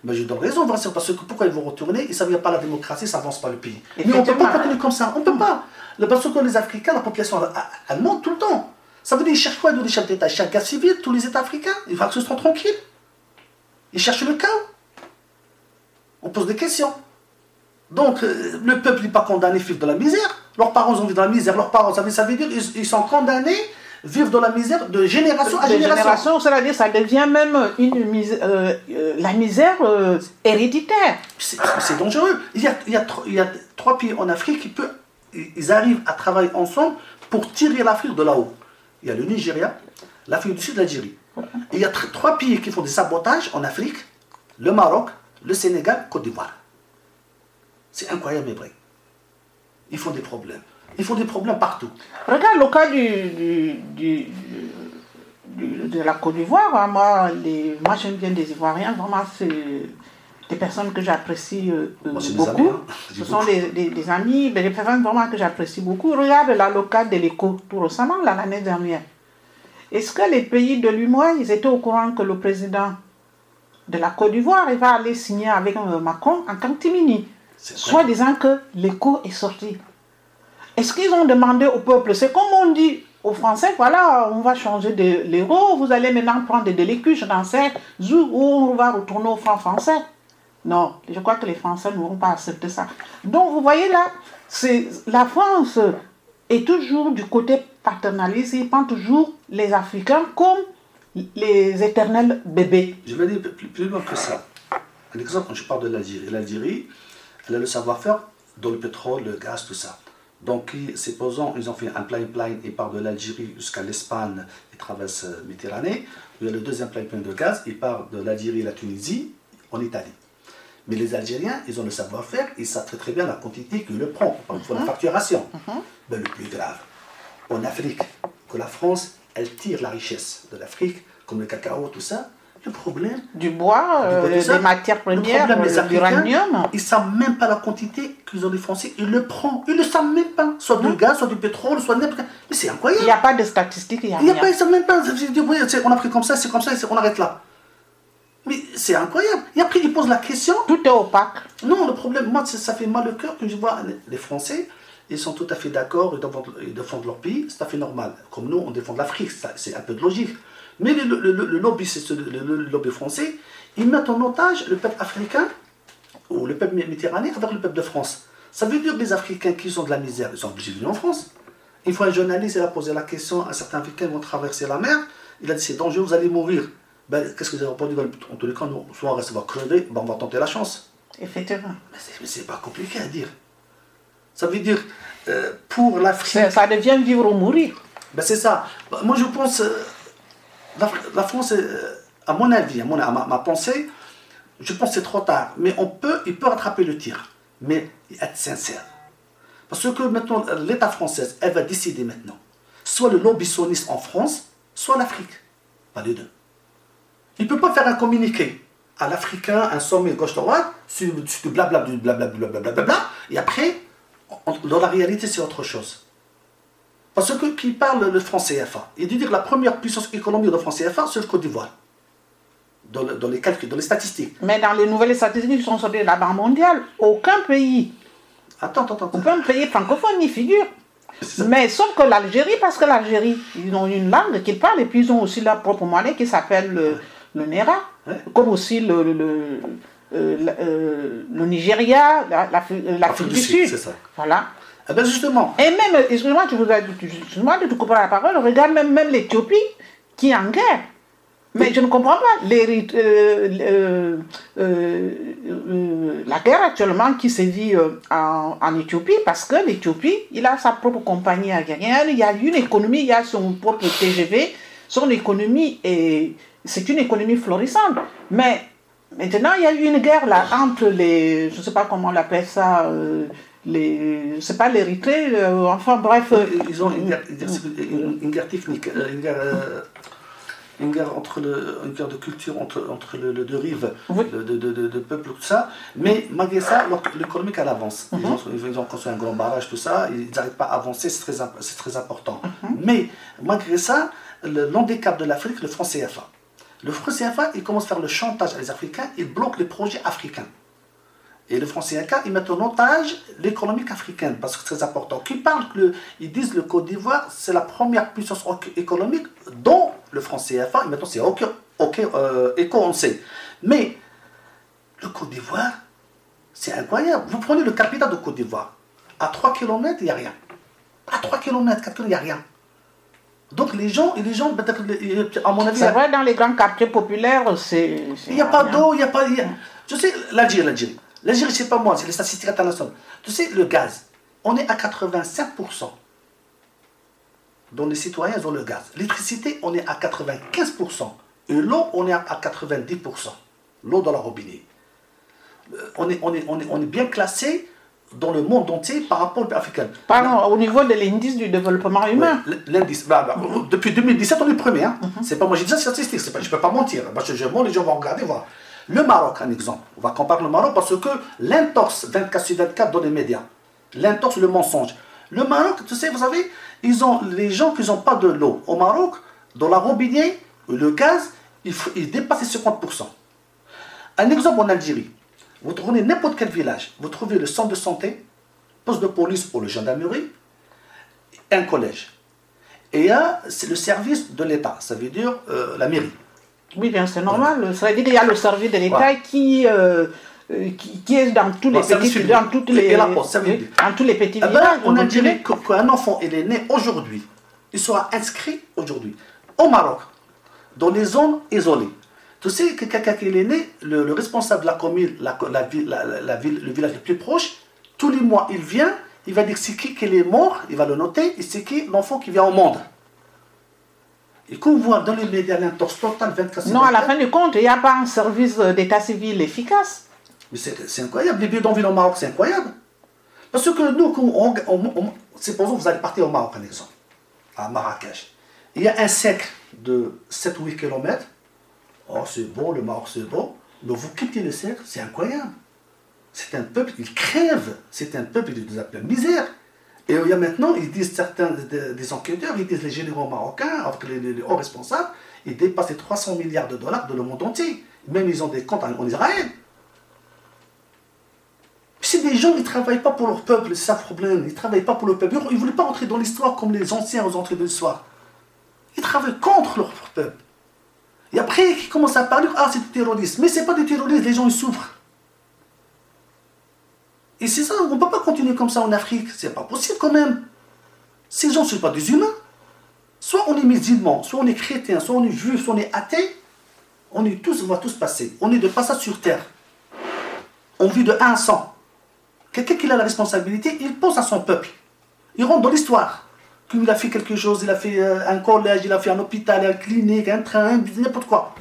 Mais je donne raison, Vincent, parce que pourquoi ils vont retourner? Ils savent qu'il n'y a pas la démocratie, ça n'avance pas le pays. Mais on ne peut pas continuer comme ça, on ne peut pas. Le- Parce que les Africains, la population, elle, monte tout le temps. Ça veut dire qu'ils cherchent quoi, les chefs d'État Ils cherchent la guerre civile, tous les États africains. Ils veulent que ce soit tranquille. Ils cherchent le chaos. On pose des questions. Donc, euh, le peuple n'est pas condamné vivre dans la misère. Leurs parents ont vécu dans la misère. Leurs parents, ça veut, dire qu'ils ils sont condamnés vivre dans la misère de génération à de génération. génération, c'est-à-dire ça devient même une euh, euh, la misère euh, héréditaire. C'est c'est dangereux. Il y, a, il, y a, tro- il y a trois pays en Afrique qui peuvent, ils arrivent à travailler ensemble pour tirer l'Afrique de là-haut. Il y a le Nigeria, l'Afrique du Sud, l'Algérie. Il y a tr- trois pays qui font des sabotages en Afrique, le Maroc, le Sénégal, Côte d'Ivoire. C'est incroyable mais vrai. Ils font des problèmes. Ils font des problèmes partout. Regarde le cas du, du- du- du- de la Côte d'Ivoire. hein. Moi, les, moi j'aime bien des Ivoiriens. Vraiment, c'est des personnes que j'apprécie euh, euh, beaucoup. amis, hein. Ce sont des, des- des amis, mais des personnes vraiment que j'apprécie beaucoup. Regarde là, le cas de l'écho, tout récemment, l'année dernière. Est-ce que les pays de l'UMOA, ils étaient au courant que le président de la Côte d'Ivoire, il va aller signer avec euh, Macron en catimini? C'est soit disant que l'écho est sorti. Est-ce qu'ils ont demandé au peuple? C'est comme on dit aux Français, voilà, on va changer de l'euro, vous allez maintenant prendre de l'écu, je n'en sais, ou on va retourner au franc français. Non, je crois que les Français ne vont pas accepter ça. Donc vous voyez là, c'est la France est toujours du côté paternaliste, il prend toujours les Africains comme les éternels bébés. Je vais dire plus, loin que ça. Un exemple, je parle de l'Algérie. L'Algérie, elle a le savoir-faire dans le pétrole, le gaz, tout ça. Donc, supposons, ils ont fait un pipeline, ils partent de l'Algérie jusqu'à l'Espagne, ils traversent euh, Méditerranée. Il y a le deuxième pipeline de gaz, ils partent de l'Algérie et la Tunisie en Italie. Mais les Algériens, ils ont le savoir-faire, ils savent très très bien la quantité qu'ils le prennent pour la facturation. Mais le plus grave, en Afrique, que la France, elle tire la richesse de l'Afrique, comme le cacao, tout ça. Le problème, Du bois, euh, des matières le premières, problème, les euh, l'uranium. Ils ne savent même pas la quantité qu'ils ont des Français. Ils le prennent. Ils ne le savent même pas. Soit du gaz, soit du pétrole, soit n'importe quoi. Mais c'est Il incroyable. n'y a pas de statistiques, il n'y a Il y a rien. pas, ils ne savent même pas. On a pris comme ça, c'est comme ça, on arrête là. Mais c'est incroyable. Et après, ils posent la question. Tout est opaque. Non, le problème, moi, ça fait mal au cœur quand je vois les- Français, ils sont tout à fait d'accord, ils défendent, leur pays, c'est tout à fait normal. Comme nous, on défend l'Afrique, c'est un peu de logique. Mais le, le- le- le lobby, français, ils mettent en otage le peuple africain ou le peuple méditerranéen avec le peuple de France. Ça veut dire que les Africains qui sont de la misère, ils sont obligés de venir en France. Une fois un journaliste il a posé la question à certains Africains qui vont traverser la mer, il a dit c'est dangereux, vous allez mourir. Ben, Qu'est-ce que vous avez répondu? Ben, En tous les cas, nous, soit on reste, on va crever, ben, on va tenter la chance. Effectivement. Mais c'est- pas compliqué à dire. Ça veut dire, euh, pour l'Afrique, Ça devient vivre ou mourir. ben c'est ça. Bah, Moi, je pense, euh, la, France, euh, à mon avis, à, mon, à ma, pensée, je pense que c'est trop tard. Mais on peut, il peut rattraper le tir. Mais être sincère. Parce que maintenant, l'État français, elle va décider maintenant. Soit le lobby sioniste en France, soit l'Afrique. Pas les deux. Il ne peut pas faire un communiqué à l'Africain, un sommet gauche-droite, sur, du du blabla, du blabla, blabla, et après, dans la réalité, c'est autre chose. Parce que qui parle le franc CFA Il dit dire que la première puissance économique de franc CFA, c'est le Côte d'Ivoire. Dans, le- dans les calculs, dans les statistiques. Mais dans les nouvelles statistiques qui sont sorties de la Banque mondiale, aucun pays, Attends, attends, attends. aucun pays francophone n'y figure. Mais sauf que l'Algérie, parce que l'Algérie, ils ont une langue qu'ils parlent et puis ils ont aussi leur propre monnaie qui s'appelle le, le Nera, Ouais. comme aussi le, le, le, euh, la- le Nigeria, la- l'Afrique du Sud. c'est ça. Voilà. Eh bien, justement, Et même, excusez-moi, je vous ai- excusez-moi de la parole, regarde même, l'Éthiopie qui est en guerre. Mais je ne comprends pas. Euh, euh, euh, la guerre actuellement qui sévit en, en Éthiopie, parce que l'Éthiopie, il a sa propre compagnie aérienne, il y a une économie, il y a son propre TGV, son économie est, c'est une économie florissante. Mais maintenant, il y a eu une guerre là entre les, je ne sais pas comment on appelle ça, les, c'est pas l'Érythrée, euh, enfin bref. euh, Ils ont une guerre, une, une guerre technique, euh, une guerre, euh, une guerre entre le, une guerre de culture entre, entre le, le deux rives, Oui. de, de, de, de, de peuple, tout ça. Mais malgré ça, l'économique elle avance. Ils, ont, ils ont construit un grand barrage, tout ça. Ils n'arrivent pas à avancer, c'est très, c'est très important. Mais malgré ça, le l'handicap de l'Afrique, le franc CFA. Le franc CFA, il commence à faire le chantage à les Africains, il bloque les projets africains. Et le franc CFA, ils mettent en otage l'économie africaine, parce que c'est très important. Qui parlent que ils disent que le Côte d'Ivoire, c'est la première puissance économique dont le franc CFA, et maintenant c'est OK, OK euh, éco, on sait. Mais le Côte d'Ivoire, c'est incroyable. Vous prenez le capital de Côte d'Ivoire, à 3 km, il n'y a rien. À 3 km, 4 km, il n'y a rien. Donc les gens, les gens peut-être, à mon avis, C'est vrai, dans les grands quartiers populaires, c'est. il n'y a pas d'eau, il n'y a pas. y a- Tu sais, l'Algérie, l'Algérie. L'Algérie, c'est pas moi, c'est les statistiques internationales. Tu sais, le gaz, on est à 85%. dont les citoyens ont le gaz. L'électricité, on est à 95%. Et l'eau, on est à 90%. L'eau dans la robinet. Euh, On est, on, est, on, est, on est bien classé dans le monde entier par rapport aux pays africains. Pardon, au niveau de l'indice du développement humain. Ouais, L'indice. bah, bah, Depuis 2017, on est premier. Hein. C'est pas moi, j'ai dit ça, c'est statistique. c'est Pas, je ne peux pas mentir. Moi, je, je les gens vont regarder, voir. Le Maroc, un exemple. On va comparer le Maroc parce que l'intorse 24 sur 24 dans les médias. L'intorse, le mensonge. Le Maroc, tu sais, vous savez, ils ont, les gens qui n'ont pas de l'eau au Maroc, dans la robinet, le gaz, il, dépasse les 50%. Un exemple en Algérie. Vous trouvez n'importe quel village, vous trouvez le centre de santé, poste de police ou le gendarmerie, un collège. Et il c'est le service de l'État, ça veut dire euh, la mairie. Oui, bien, c'est normal. Ça veut dire qu'il y a le service de l'État Ouais. qui, euh, euh, qui, qui est dans tous les Ouais, petits public. dans toutes les dans tous les petits Eh ben, villages. on a dit qu'un enfant il est né aujourd'hui, il sera inscrit aujourd'hui au Maroc, dans les zones isolées. Tu sais que quelqu'un qui est né, le, le responsable de la commune, la, la ville, la- la- la ville, le village le plus proche, tous les mois il vient, il va dire c'est qui qui est mort, il va le noter, et c'est qui l'enfant qui vient au monde. Et qu'on voit dans les médias l'intorse totale 24 sur Non, à la 24, fin du compte, il n'y a pas un service euh, d'état civil efficace. Mais c'est incroyable, les bidonvilles au Maroc, c'est incroyable. Parce que nous, on, on- on- que vous allez partir au Maroc, un exemple, à Marrakech. Il y a un cercle de 7-8 km. Oh, c'est beau, le Maroc, c'est beau. Mais vous quittez le cercle, c'est incroyable. C'est un peuple, il crève. C'est un peuple qui est dans la misère. Et il y a maintenant, ils disent certains des, enquêteurs, ils disent les généraux marocains, avec les, hauts responsables, ils dépassent les 300 milliards de dollars dans le monde entier. Même ils ont des comptes en, Israël. C'est des gens qui ne travaillent pas pour leur peuple, c'est ça le problème. Ils ne travaillent pas pour le peuple. Ils ne voulaient pas entrer dans l'histoire comme les anciens ont entré dans l'histoire. Ils travaillent contre leur peuple. Et après, ils commencent à parler, ah, c'est du terrorisme. Mais ce n'est pas du terrorisme, les gens, ils souffrent. Et c'est ça, on ne peut pas continuer comme ça en Afrique. C'est pas possible quand même. Ces gens ne sont pas des humains. Soit on est musulmans, soit on est chrétien, soit on est juif, soit on est athée. On est tous, on va tous passer. On est de passage sur terre. On vit de 1 à 100. Quelqu'un qui a la responsabilité, il pense à son peuple. Il rentre dans l'histoire. Qu'il a fait quelque chose, il a fait euh, un collège, il a fait un hôpital, une clinique, un train, n'importe quoi.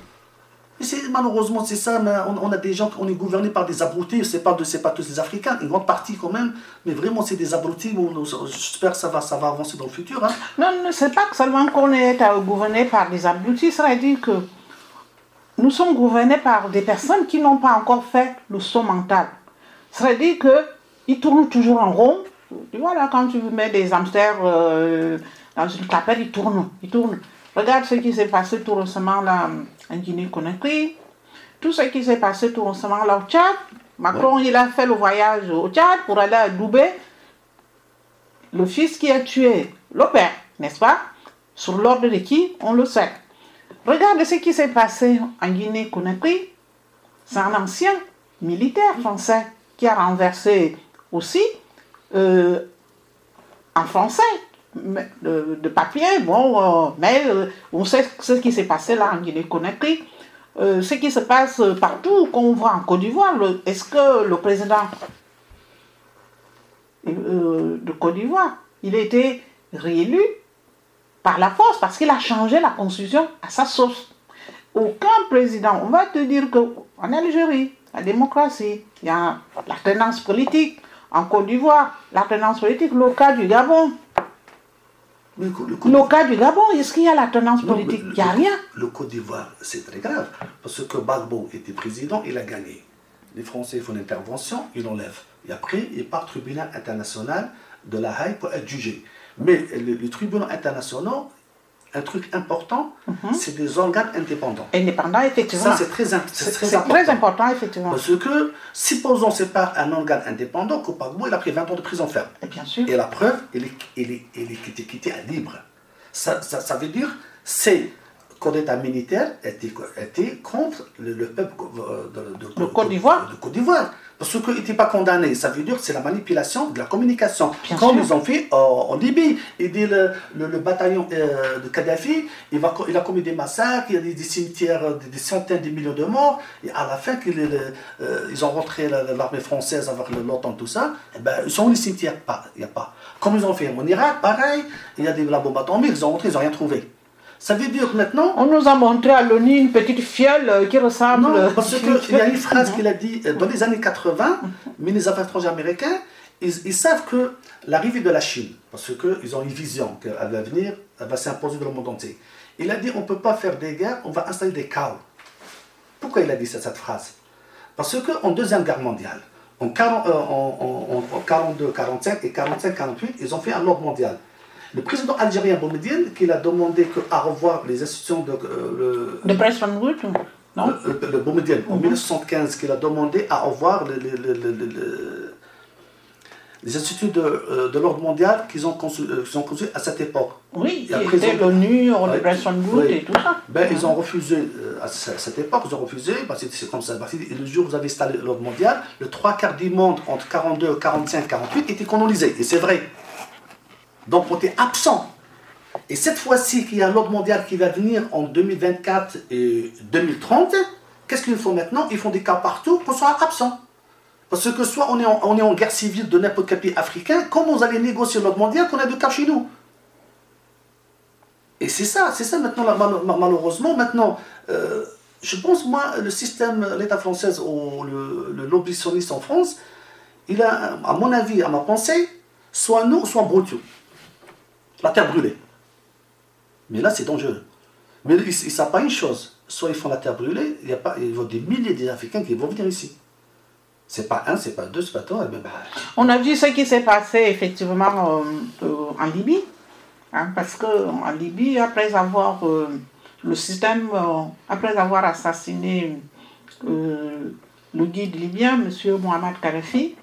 Malheureusement, c'est ça, on, a des gens, on est gouverné par des abrutis, c'est pas, de- pas tous des Africains, une grande partie quand même, mais vraiment c'est des abrutis, Bon, j'espère que ça va, ça va avancer dans le futur. hein. Non, non, c'est pas seulement qu'on est euh, gouverné par des abrutis, ça veut dire que nous sommes gouvernés par des personnes qui n'ont pas encore fait le saut mental. Ça veut dire qu'ils tournent toujours en rond. Tu vois là, quand tu mets des hamsters euh, dans une tapette, ils tournent, ils tournent. Regarde ce qui s'est passé tout récemment là en Guinée-Conakry. Tout ce qui s'est passé tout récemment là au Tchad. Macron, il a fait le voyage au Tchad pour aller à Doubé le fils qui a tué le père, n'est-ce pas? Sur l'ordre de qui? On le sait. Regarde ce qui s'est passé en Guinée-Conakry. C'est un ancien militaire français qui a renversé aussi euh, en français de, de papier, bon, euh, mais euh, on sait ce qui s'est passé là en Guinée-Conakry. Euh, ce qui se passe partout, qu'on voit en Côte d'Ivoire, est-ce que le président euh, de Côte d'Ivoire, il a été réélu par la force parce qu'il a changé la constitution à sa sauce? Aucun président, on va te dire que en Algérie, la démocratie, il y a la tendance politique. En Côte d'Ivoire, la tendance politique, le du Gabon. Le, le- Le cas du Gabon, est-ce qu'il y a la tendance Non, politique? Il n'y a rien. Le Côte d'Ivoire, c'est très grave. Parce que Gbagbo était président, il a gagné. Les Français font une intervention, ils l'enlèvent. Et après, il part au tribunal international de la Haye pour être jugé. Mais le, le tribunal international, un truc important, c'est des organes indépendants. Indépendant, effectivement. Ça, c'est très, important. très important, effectivement. Parce que, supposons que c'est pas un organe indépendant, Gbagbo, il a pris 20 ans de prison ferme. Et bien sûr. Et la preuve, il est, il est, il est quitté, quitté à libre. Ça, ça, ça veut dire, c'est qu'on État militaire était, était contre le, le peuple euh, de, de- De Côte d'Ivoire. de Côte d'Ivoire. Parce qu'il n'était pas condamné. Ça veut dire que c'est la manipulation de la communication. Bien Comme sûr. ils ont fait euh, en Libye. Il dit le, le, le bataillon euh, de Kadhafi, il, va, il a commis des massacres, il y a des, des cimetières, des, des centaines de millions de morts. Et à la fin, euh, ils ont rentré la- l'armée française avec le l'OTAN, tout ça. Eh ben, ils sont les cimetières Il n'y a pas. Comme ils ont fait en Irak, pareil. Il y a des la bombe atomique, ils ont rentré, ils n'ont rien trouvé. Ça veut dire que maintenant, On nous a montré à l'ONU une petite fiole euh, qui ressemble. non, parce qu'il y a une phrase qu'il a dit euh, dans les années 80, mais les affaires étrangères américains, ils, ils savent que l'arrivée de la Chine, parce qu'ils ont une vision qu'elle va venir, elle va s'imposer dans le monde entier. Il a dit on ne peut pas faire des guerres, on va installer des chaos. Pourquoi il a dit cette, cette phrase? Parce qu'en Deuxième Guerre mondiale, en, 40, euh, en, en- en 42, 45 et 45, 48, ils ont fait un ordre mondial. Le président algérien Boumediene, qui a demandé que, à revoir les institutions de euh, le- De non le, le, le Boumediene, en 1975, qu'il a demandé à revoir le- le- le- le- le- le- les instituts de, euh, de l'ordre mondial qu'ils ont, euh, conçus à cette époque. Oui, Et après, qui était ils ont- l'ONU, le. Bretton Woods et tout ça. Ben, ils ont refusé, euh, à ce- cette époque, ils ont refusé, parce que c'est comme ça. parce que le jour où vous avez installé l'ordre mondial, le trois quarts du monde, entre 42, 45, 48, était colonisé. Et c'est vrai. Donc on était absent. Et cette fois-ci, qu'il y a l'ordre mondial qui va venir en 2024 et 2030, qu'est-ce qu'ils font maintenant? Ils font des cas partout qu'on soit absent. Parce que soit on est en, guerre civile de n'importe quel pays africain, comment vous allez négocier l'ordre mondial qu'on a de cas chez nous et c'est ça, c'est ça maintenant, malheureusement, maintenant, euh, je pense, moi, le système, l'État français ou le, le en France, il a, à mon avis, à ma pensée, soit nous, soit Brutus. La terre brûlée. Mais là, c'est dangereux. Mais ils ne savent pas une chose. Soit ils font la terre brûlée, il y a pas, il y a des milliers d'Africains qui vont venir ici. C'est pas un, c'est pas deux, c'est pas trois. bah, On a vu ce qui s'est passé effectivement euh, euh, en Libye. hein, parce que en Libye, après avoir euh, le système, après avoir assassiné le guide libyen, M. Mohamed Kadhafi,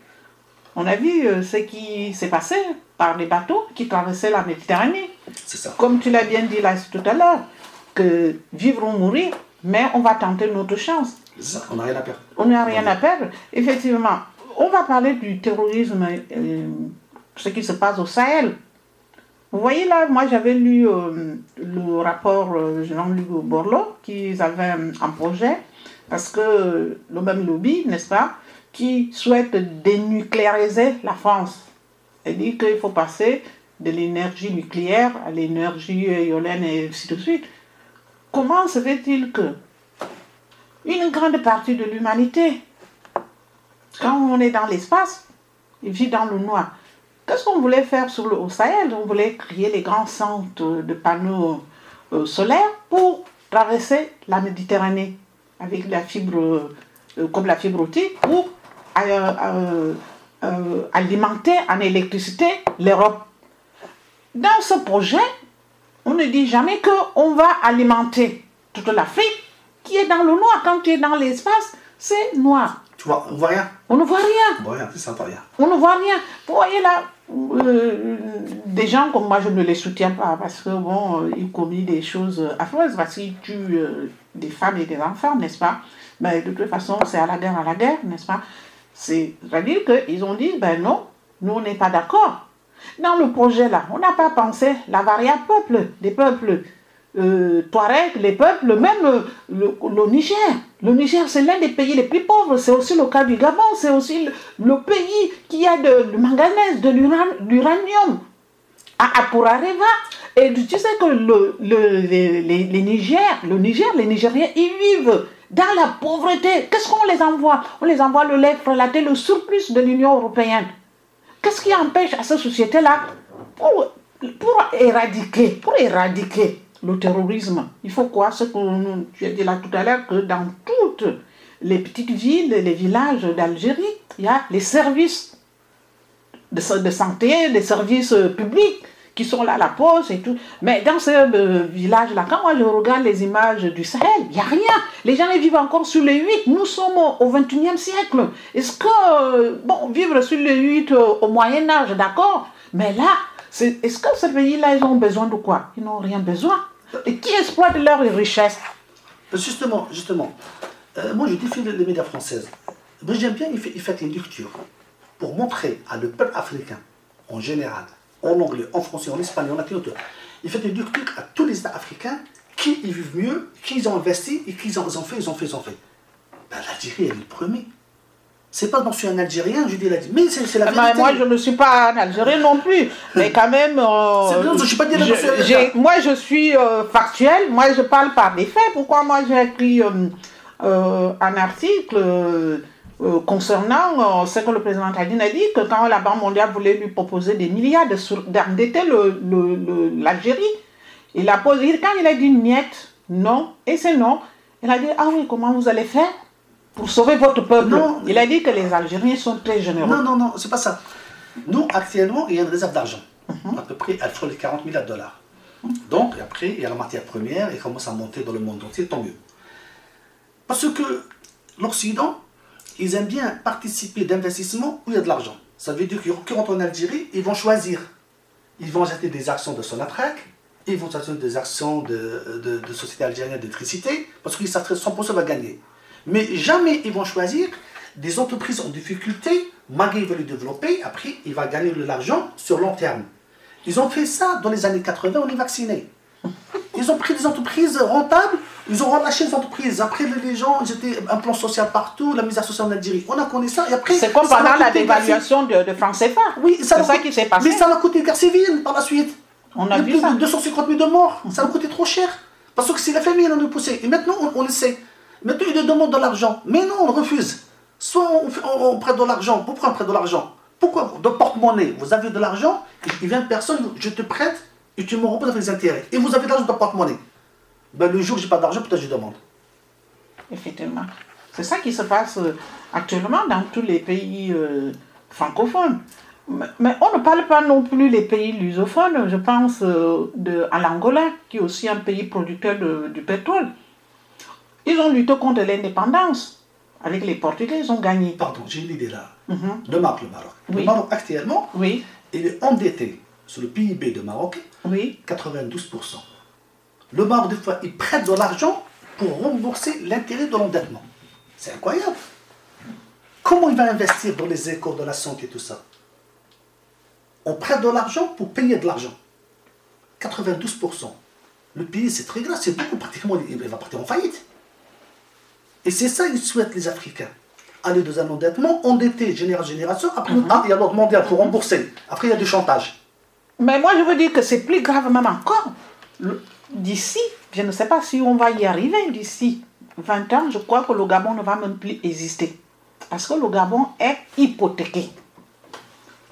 on a vu ce qui s'est passé par les bateaux qui traversaient la Méditerranée. ça. Comme tu l'as bien dit là tout à l'heure, que vivre ou mourir, mais on va tenter notre chance. Ça. On n'a rien à perdre. On n'a rien à perdre. Effectivement, on va parler du terrorisme, euh, ce qui se passe au Sahel. Vous voyez là, moi j'avais lu euh, le rapport euh, Jean-Luc Borloo, qu'ils avaient un projet, parce que le même lobby, n'est-ce pas, qui souhaite dénucléariser la France. Elle dit qu'il faut passer de l'énergie nucléaire à l'énergie éolienne et ainsi de suite. Comment se fait-il que une grande partie de l'humanité, quand on est dans l'espace, vit dans le noir. Qu'est-ce qu'on voulait faire sur le, au Sahel? On voulait créer les grands centres de panneaux euh, solaires pour traverser la Méditerranée avec la fibre, euh, comme la fibre optique, pour euh, euh, alimenter en électricité l'Europe. Dans ce projet, on ne dit jamais qu'on va alimenter toute l'Afrique qui est dans le noir. Quand tu es dans l'espace, c'est noir. Tu vois, on voit rien. On ne voit rien. On voit rien, c'est ça, on voit rien. On ne voit rien. Vous voyez là, euh, des gens comme moi, je ne les soutiens pas parce que bon, euh, ils commettent des choses affreuses parce qu'ils tuent euh, des femmes et des enfants, n'est-ce pas? Mais de toute façon, c'est à la guerre, à la guerre, n'est-ce pas? C'est-à-dire qu'ils ont dit, ben non, nous on n'est pas d'accord. Dans le projet là, on n'a pas pensé la variable peuple, des peuples euh, Touareg, les peuples, même euh, le, Niger. Le Niger, c'est l'un des pays les plus pauvres. C'est aussi le cas du Gabon. C'est aussi le, pays qui a de, du manganèse, de l'uran- l'uranium à Apurareva. Et tu sais que le, le, les, les, les le Niger, les Nigériens, ils vivent dans la pauvreté. Qu'est-ce qu'on les envoie? On les envoie le lait frelaté, le surplus de l'Union européenne. Qu'est-ce qui empêche à cette société-là pour, pour éradiquer, pour éradiquer le terrorisme, il faut quoi Ce que tu as dit là tout à l'heure, que dans toutes les petites villes, les villages d'Algérie, il y a les services de, sa- de santé, des services publics sont là, la poste et tout. Mais dans ce euh, village-là, quand moi je regarde les images du Sahel, il n'y a rien. Les gens ils vivent encore sur les 8. Nous sommes au 21e siècle. Est-ce que, euh, bon, vivre sur les 8 euh, au Moyen-Âge, d'accord Mais là, est-ce que ce pays-là, ils ont besoin de quoi? Ils n'ont rien besoin. Et qui exploite leurs richesses? Justement, justement, moi je défie les, médias françaises. J'aime bien, il fait une lecture pour montrer à le peuple africain, en général, en anglais, en français, en espagnol, en latino, il fait une lecture à tous les États africains qui ils vivent mieux, qui ils ont investi et qui ils ont, ils ont fait, ils ont fait, ils ont fait. Ben, L'Algérie, elle est le premier. C'est pas parce que je suis un Algérien, je dis l'Algérie. Mais c'est la Ah vérité. moi, je ne suis pas en Algérie non plus, mais quand même. euh, C'est bien, je suis pas dire je- moi, je suis euh, factuel. Moi, je parle par des faits. Pourquoi moi j'ai écrit euh, euh, un article euh, concernant euh, ce que le président Tadine a dit que quand la Banque mondiale voulait lui proposer des milliards d'endetter l'Algérie, il a posé quand il a dit niet, non, et c'est non. Il a dit ah oui, comment vous allez faire pour sauver votre peuple? Non. Il a dit que les Algériens sont très généreux. Non, non, non, c'est pas ça. Nous, actuellement, il y a une réserve d'argent. À peu près, elle frôle les 40 milliards de dollars. Donc, après, il y a la matière première, et commence à monter dans le monde entier, tant mieux. Parce que l'Occident, ils aiment bien participer d'investissements où il y a de l'argent. Ça veut dire qu'ils rentrent en Algérie, ils vont choisir. Ils vont acheter des actions de Sonatrach, ils vont acheter des actions de, de, Société Algérienne d'électricité, parce qu'ils savent que 100% va gagner. Mais jamais ils vont choisir des entreprises en difficulté, malgré qu'ils veulent les développer, après il va gagner de l'argent sur long terme. Ils ont fait ça dans les années 80, on est vaccinés. Ils ont pris des entreprises rentables, ils ont relâché les entreprises. Après, les gens, ils étaient un plan social partout, la misère sociale en Algérie. On a connu ça et après. C'est comme ça pendant la dévaluation de, de francs CFA? Oui, ça c'est ça coûté- qui s'est passé. Mais ça a coûté une guerre civile par la suite. On a vu plus ça. de 250 000 de morts. Ça a coûté trop cher. Parce que c'est la famille qui nous poussé. Et maintenant, on, on le sait. Maintenant, ils nous demandent de l'argent. Mais non, on refuse. Soit on, fait- on- on prête de l'argent. Pourquoi on prête de l'argent? Pourquoi? De porte-monnaie. Vous avez de l'argent, il vient une personne, je te prête et tu me rembourses avec les intérêts. Et vous avez de l'argent dans porte-monnaie. Ben, le jour où j'ai pas d'argent, peut-être je demande. Effectivement. C'est ça qui se passe euh, actuellement dans tous les pays euh, francophones. Mais, mais on ne parle pas non plus les pays lusophones. Je pense euh, de, à l'Angola, qui est aussi un pays producteur de- du pétrole. Ils ont lutté contre l'indépendance. Avec les Portugais, ils ont gagné. Pardon, j'ai une idée là. Mhm. Le Maroc, le Maroc. Le actuellement, Oui, il est endetté sur le PIB de Maroc oui. 92%. Le Maroc, des fois, il prête de l'argent pour rembourser l'intérêt de l'endettement. C'est incroyable. Comment il va investir dans les écoles, de la santé, tout ça? On prête de l'argent pour payer de l'argent. 92%. Le pays, c'est très grave, c'est beaucoup, pratiquement, il va partir en faillite. Et c'est ça qu'ils souhaitent les Africains. Aller dans un endettement, endetté génération génération, après, ah, il y a l'ordre mondial pour rembourser. Après, il y a du chantage. Mais moi, je veux dire que c'est plus grave même encore. D'ici, je ne sais pas si on va y arriver d'ici 20 ans, je crois que le Gabon ne va même plus exister. Parce que le Gabon est hypothéqué.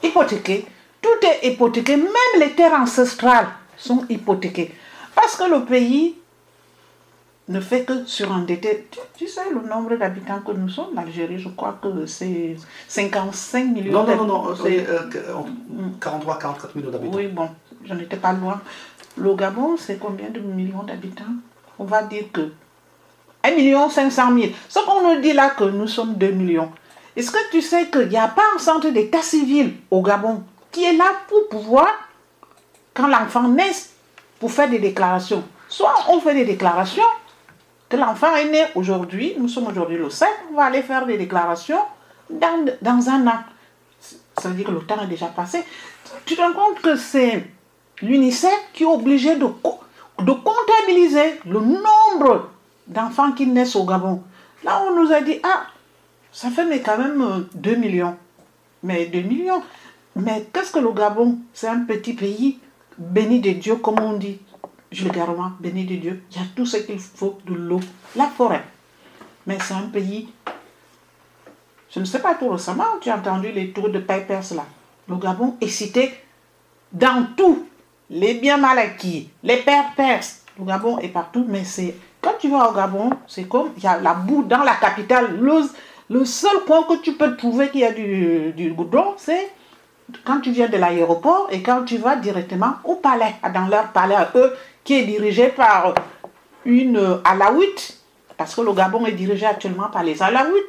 Hypothéqué. Tout est hypothéqué. Même les terres ancestrales sont hypothéquées. Parce que le pays ne fait que surendetter. Tu, tu sais le nombre d'habitants que nous sommes, l'Algérie, je crois que c'est 55 millions Non, non, non, non, c'est euh, 43, 44 millions d'habitants. Oui, bon, je n'étais pas loin. Le Gabon, c'est combien de millions d'habitants? On va dire que 1 million 500 000. Ce qu'on nous dit là que nous sommes 2 millions. Est-ce que tu sais qu'il n'y a pas un centre d'état civil au Gabon qui est là pour pouvoir, quand l'enfant naît, pour faire des déclarations? Soit on fait des déclarations, que l'enfant est né aujourd'hui, nous sommes aujourd'hui le 7, on va aller faire des déclarations dans, dans un an. ça veut dire que le temps est déjà passé. Tu te rends compte que c'est l'UNICEF qui est obligé de, de comptabiliser le nombre d'enfants qui naissent au Gabon. Là, on nous a dit, ah, ça fait mais quand même 2 millions. Mais 2 millions. Mais qu'est-ce que le Gabon? C'est un petit pays béni de Dieu, comme on dit vulgairement, béni de Dieu. Il y a tout ce qu'il faut de l'eau, la forêt. Mais c'est un pays. Je ne sais pas tout récemment, tu as entendu les tours de Pipers là. Le Gabon est cité dans tout. Les biens mal acquis, les pères perses. Le Gabon est partout, mais c'est. Quand tu vas au Gabon, c'est comme il y a la boue dans la capitale. Le, seul point que tu peux trouver qu'il y a du, du goudron, c'est quand tu viens de l'aéroport et quand tu vas directement au palais, dans leur palais à eux, qui est dirigé par une Alaouite, parce que le Gabon est dirigé actuellement par les Alaouites.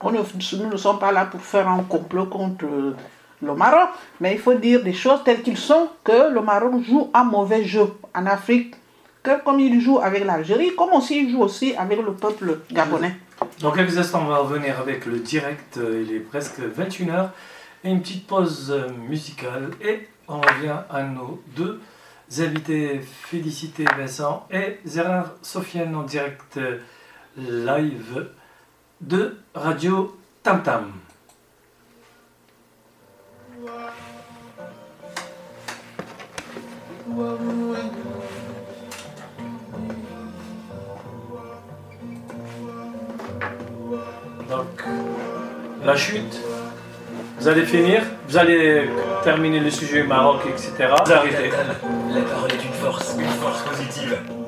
On ne, nous ne sommes pas là pour faire un complot contre le Maroc, mais il faut dire des choses telles qu'ils sont, que le Maroc joue un mauvais jeu en Afrique, que comme il joue avec l'Algérie, comme aussi il joue aussi avec le peuple gabonais. Dans quelques instants, on va revenir avec le direct, il est presque 21h une petite pause euh, musicale et on revient à nos deux invités Félicité Vincent et Zérard Sofiane en direct euh, live de Radio Tam Tam. Donc, la chute vous allez finir, vous allez terminer le sujet Maroc, etc. Vous arrêtez. La parole est une force, une force positive.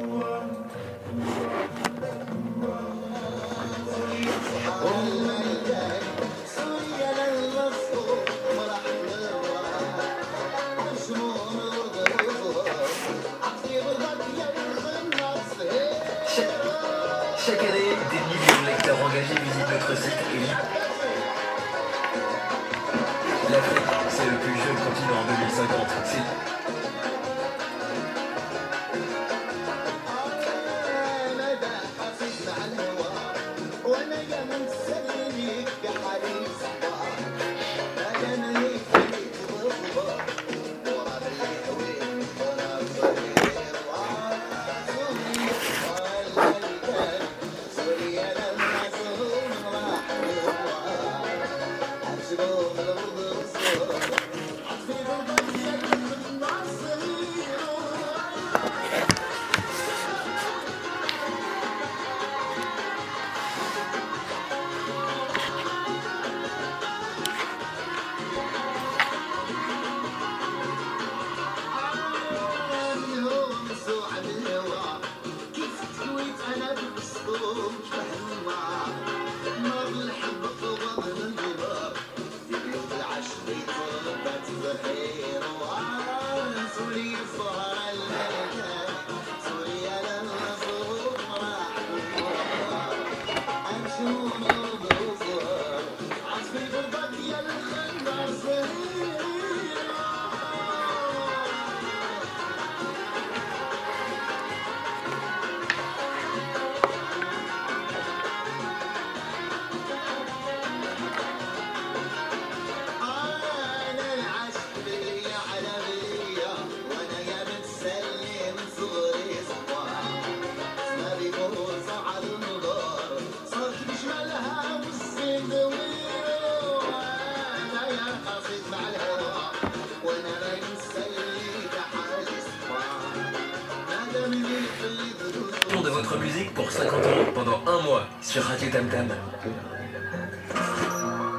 Votre musique pour 50 euros pendant un mois sur Radio Tam Tam.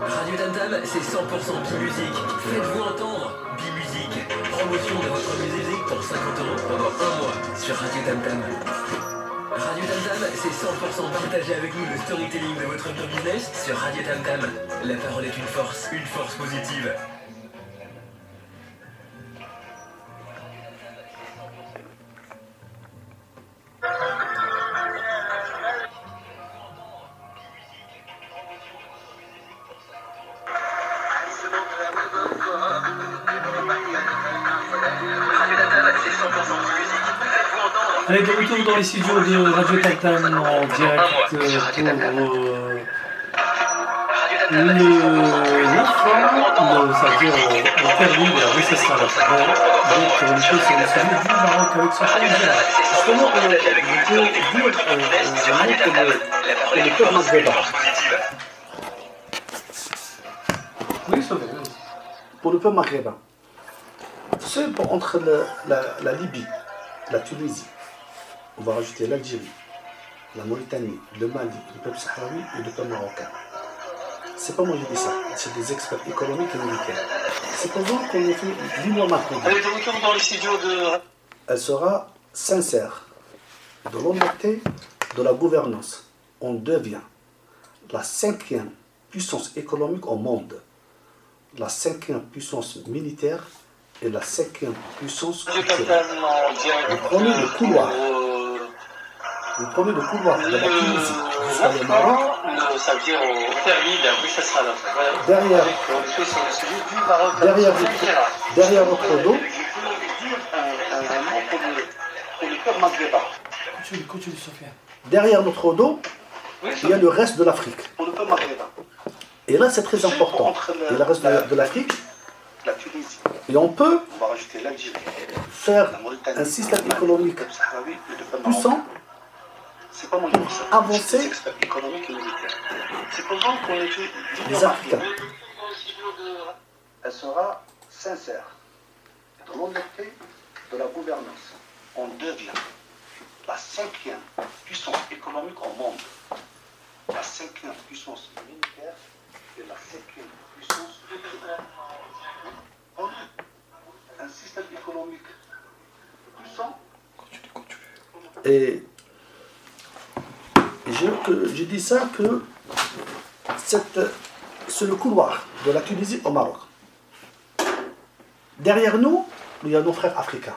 Radio Tam Tam, c'est 100% bi-musique. Faites-vous entendre, bi-musique. Promotion de votre musique pour 50 euros pendant un mois sur Radio Tam Tam. Radio Tam Tam, c'est 100% partagé avec nous le storytelling de votre business sur Radio Tam Tam. La parole est une force, une force positive. Les studios de Radio en direct euh, pour... euh, Le, la le, ça veut dire le de la la on peut sur le sujet du Maroc avec son pays Justement, on peut dire que le peuple maghrébin. Oui, ça va. Pour le peuple maghrébin. C'est entre le, la, la Libye, la Tunisie, on va rajouter l'Algérie, la Mauritanie, le Mali, le peuple sahraoui et le peuple marocain. C'est pas moi qui dis ça, c'est des experts économiques et militaires. C'est pour voir qu'on a fait l'union maghrébine. Elle est de retour dans les studios de... Elle sera sincère, de l'honnêteté, de la gouvernance. On devient la cinquième puissance économique au monde, la cinquième puissance militaire et la cinquième puissance culturelle. Vous le couloir, vous prenez le couloir de la Tunisie jusqu'à le Maroc, Ça veut dire au permis d'un bouche derrière, derrière, derrière. Votre dos, derrière notre dos, il y a le reste de l'Afrique. Et là, c'est très important. Et le reste de, de l'Afrique, La Tunisie, et on peut faire un système le économique le le puissant, C'est pas dis ça. Experts économiques et militaires. C'est pour voir qu'on les Africains. Elle sera sincère, de l'honnêteté, de la gouvernance. On devient la cinquième puissance économique au monde, la cinquième puissance militaire et la cinquième puissance. On a un système économique puissant Et je, dis ça que c'est le couloir de la Tunisie au Maroc. Derrière nous, il y a nos frères africains,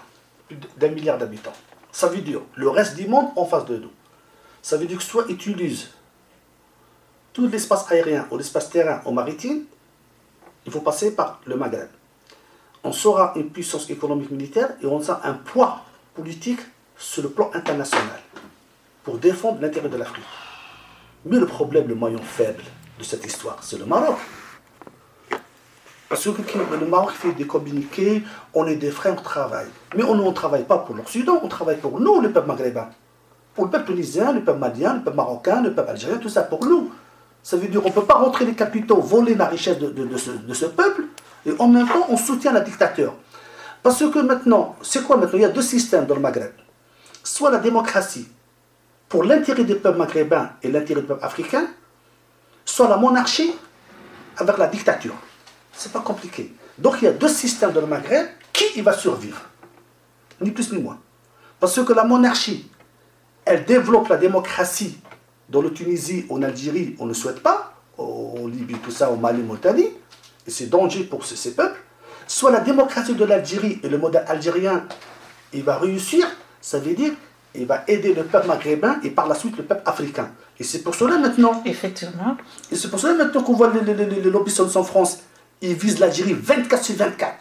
plus d'un milliard d'habitants. Ça veut dire le reste du monde en face de nous. Ça veut dire que soit ils utilisent tout l'espace aérien ou l'espace terrain ou maritime, il faut passer par le Maghreb. On sera une puissance économique militaire et on sera un poids politique sur le plan international pour défendre l'intérêt de l'Afrique. Mais le problème, le maillon faible de cette histoire, c'est le Maroc. Parce que le Maroc fait des communiqués, on est des frères, on travaille. Mais on ne travaille pas pour l'Occident, on travaille pour nous, le peuple maghrébin. Pour le peuple tunisien, le peuple malien, le peuple marocain, le peuple algérien, tout ça pour nous. Ça veut dire qu'on ne peut pas rentrer les capitaux, voler la richesse de, ce peuple, et en même temps, on soutient la dictature. Parce que maintenant, c'est quoi maintenant? Il y a deux systèmes dans le Maghreb. Soit la démocratie, pour l'intérêt des peuples maghrébins et l'intérêt des peuples africains, soit la monarchie avec la dictature. C'est pas compliqué. Donc il y a deux systèmes dans le Maghreb. Qui il va survivre? Ni plus ni moins. Parce que la monarchie, elle développe la démocratie dans le Tunisie, en Algérie, on ne souhaite pas, en Libye, tout ça, au Mali, Mauritanie, et c'est danger pour ces peuples. Soit la démocratie de l'Algérie et le modèle algérien, il va réussir, ça veut dire il va aider le peuple maghrébin et par la suite le peuple africain. Et c'est pour cela maintenant Effectivement. et c'est pour cela maintenant qu'on voit les, les, les, lobbies en France, ils visent l'Algérie 24 sur 24.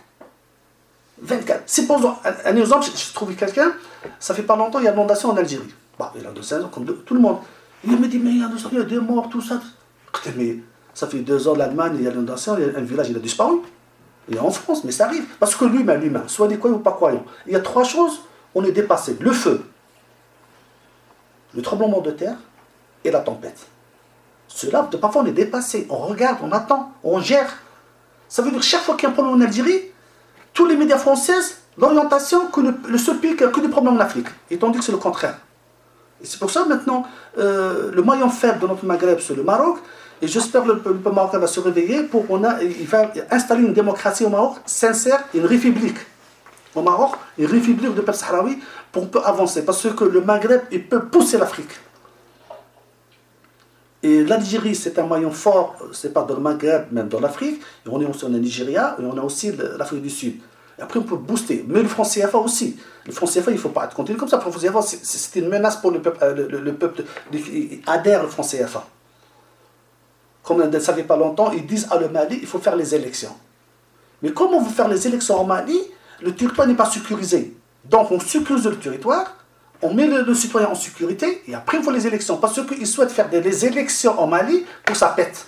24. C'est pour un, un exemple, j'ai j'ai trouvé quelqu'un, ça fait pas longtemps, il y a inondation en Algérie. Bah, il a de 16 ans, comme de- tout le monde. Il me dit, mais il y a il y a des morts, tout ça. Écoutez, mais ça fait deux ans, l'Allemagne, il y a l'inondation, il y a un village, il a disparu. Il est en France, mais ça arrive. Parce que l'humain, l'humain, soit des croyants ou pas croyants, il y a trois choses, on est dépassé. Le feu, le tremblement de terre et la tempête. Cela, parfois on est dépassé, on regarde, on attend, on gère. Ça veut dire que chaque fois qu'il y a un problème en Algérie, tous les médias français, l'orientation que le, seul a que des problèmes en Afrique. Et tandis que c'est le contraire. Et c'est pour ça maintenant, euh, le moyen faible de notre Maghreb, c'est le Maroc. Et j'espère que le peuple marocain va se réveiller pour qu'on a, il va installer une démocratie au Maroc sincère, une république. Au Maroc, une république de peuple sahraoui pour qu'on peut avancer. Parce que le Maghreb, il peut pousser l'Afrique. Et l'Algérie, c'est un maillon fort, c'est pas dans le Maghreb, même dans l'Afrique. Et on est aussi en Nigeria et on a aussi le- l'Afrique du Sud. Et après, on peut booster. Mais le franc CFA aussi. Le franc CFA, il ne faut pas être continué comme ça. Le franc CFA, c'est- une menace pour le peuple. Le, le- le peuple il adhère au franc CFA. Comme le savait pas longtemps, ils disent à le Mali, il faut faire les élections. Mais comment vous faire les élections en Mali Le territoire n'est pas sécurisé. Donc on sécurise le territoire, on met le, citoyen en sécurité et après on fait les élections. Parce qu'ils souhaitent faire des élections en Mali pour ça pète.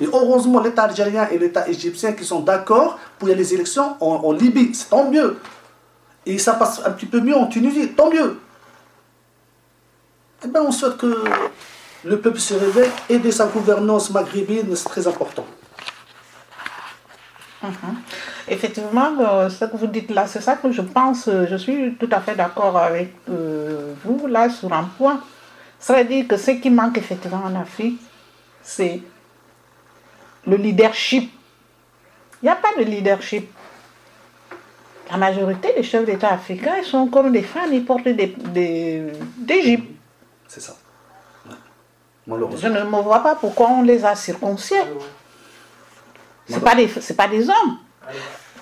Et heureusement, l'État algérien et l'État égyptien qui sont d'accord pour les élections en, en Libye, c'est tant mieux. Et ça passe un petit peu mieux en Tunisie, tant mieux. Eh bien, on souhaite que le peuple se réveille, aider sa gouvernance maghrébine, c'est très important. Effectivement, euh, ce que vous dites là, c'est ça que je pense. Je suis tout à fait d'accord avec euh, vous là sur un point. Ça veut dire que ce qui manque effectivement en Afrique, c'est le leadership. Il n'y a pas de leadership. La majorité des chefs d'État africains ils sont comme des femmes, ils portent des, des, des jupes. C'est ça. Ouais. Malheureusement. Je ne me vois pas pourquoi on les a circoncis. Ce pas des, c'est pas des hommes.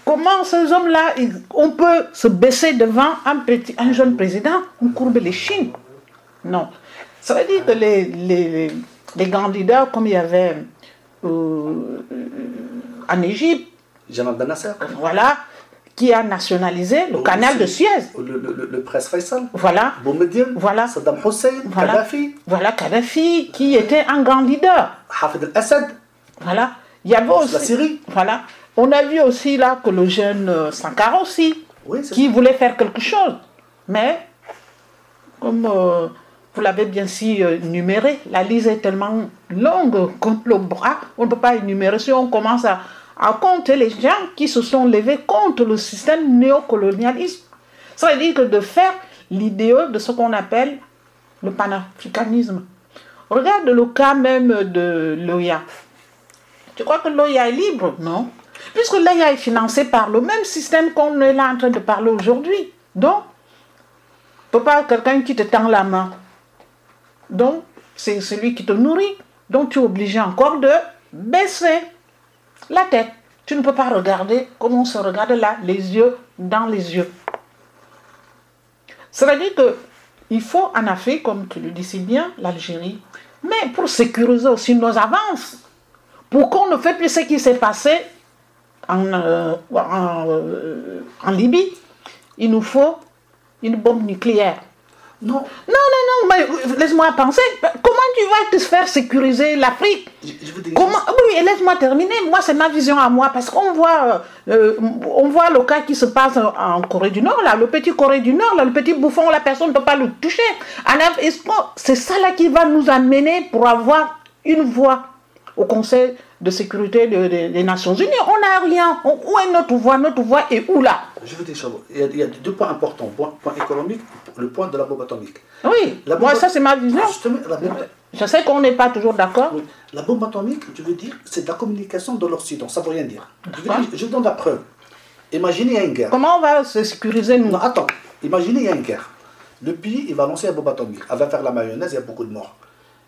Comment ces hommes-là, on peut se baisser devant un, petit, un jeune président, on courbe les chines Non. Ça veut dire que les, les, les- grands leaders, comme il y avait euh, en Égypte, Jamal Ben Nasser. voilà, qui a nationalisé le canal de Suez. Le, le, le, le prince Faisal. Voilà, Boumediene. Voilà. Saddam Hussein. Voilà. Kadhafi. voilà Kadhafi, qui était un grand leader. Hafid al-Assad. Voilà. Il y avait aussi. La. Voilà. On a vu aussi là que le jeune euh, Sankara aussi, Oui, qui voulait faire quelque chose. Mais, comme euh, vous l'avez bien si euh, numéré, la liste est tellement longue contre le bras, on ne peut pas énumérer. Si on commence à, à compter les gens qui se sont levés contre le système néocolonialisme, ça veut dire que de faire l'idéal de ce qu'on appelle le panafricanisme. Regarde le cas même de l'OIA. Tu crois que l'OIA est libre? Non. Puisque l'OIA est financé par le même système qu'on est là en train de parler aujourd'hui. Donc, peut pas quelqu'un qui te tend la main. Donc, c'est celui qui te nourrit. Donc, tu es obligé encore de baisser la tête. Tu ne peux pas regarder comme on se regarde là, les yeux dans les yeux. Ça veut dire que il faut en Afrique, comme tu le dis si bien, l'Algérie, mais pour sécuriser aussi nos avances, pour qu'on ne fait plus ce qui s'est passé en, euh, en, euh, en Libye, il nous faut une bombe nucléaire. Non. Non, non, non, mais euh, laisse-moi penser. Comment tu vas te faire sécuriser l'Afrique? Comment? Oui, laisse-moi terminer. Moi, c'est ma vision à moi. Parce qu'on voit, euh, on voit le cas qui se passe en- Corée du Nord, là, le petit Corée du Nord, là, le petit bouffon, la personne ne peut pas le toucher. C'est ça là qui va nous amener pour avoir une voix au Conseil de sécurité de- de- des Nations Unies. On n'a rien. On- où est notre voix? Notre voix est où là? Je veux dire, il y, a, il y a deux points importants. Point, point économique, le point de la bombe atomique. Oui, La moi, bombe- ça, c'est ma vision. La bombe, Je sais qu'on n'est pas toujours d'accord. oui, la bombe atomique, je veux dire, c'est de la communication de l'Occident. Ça ne veut rien dire. Je, veux D'accord. dire, je donne la preuve. Imaginez, une guerre. Comment on va se sécuriser, nous? Non, attends. Imaginez, il y a une guerre. Le pays, il va lancer une bombe atomique. Elle va faire la mayonnaise, il y a beaucoup de morts.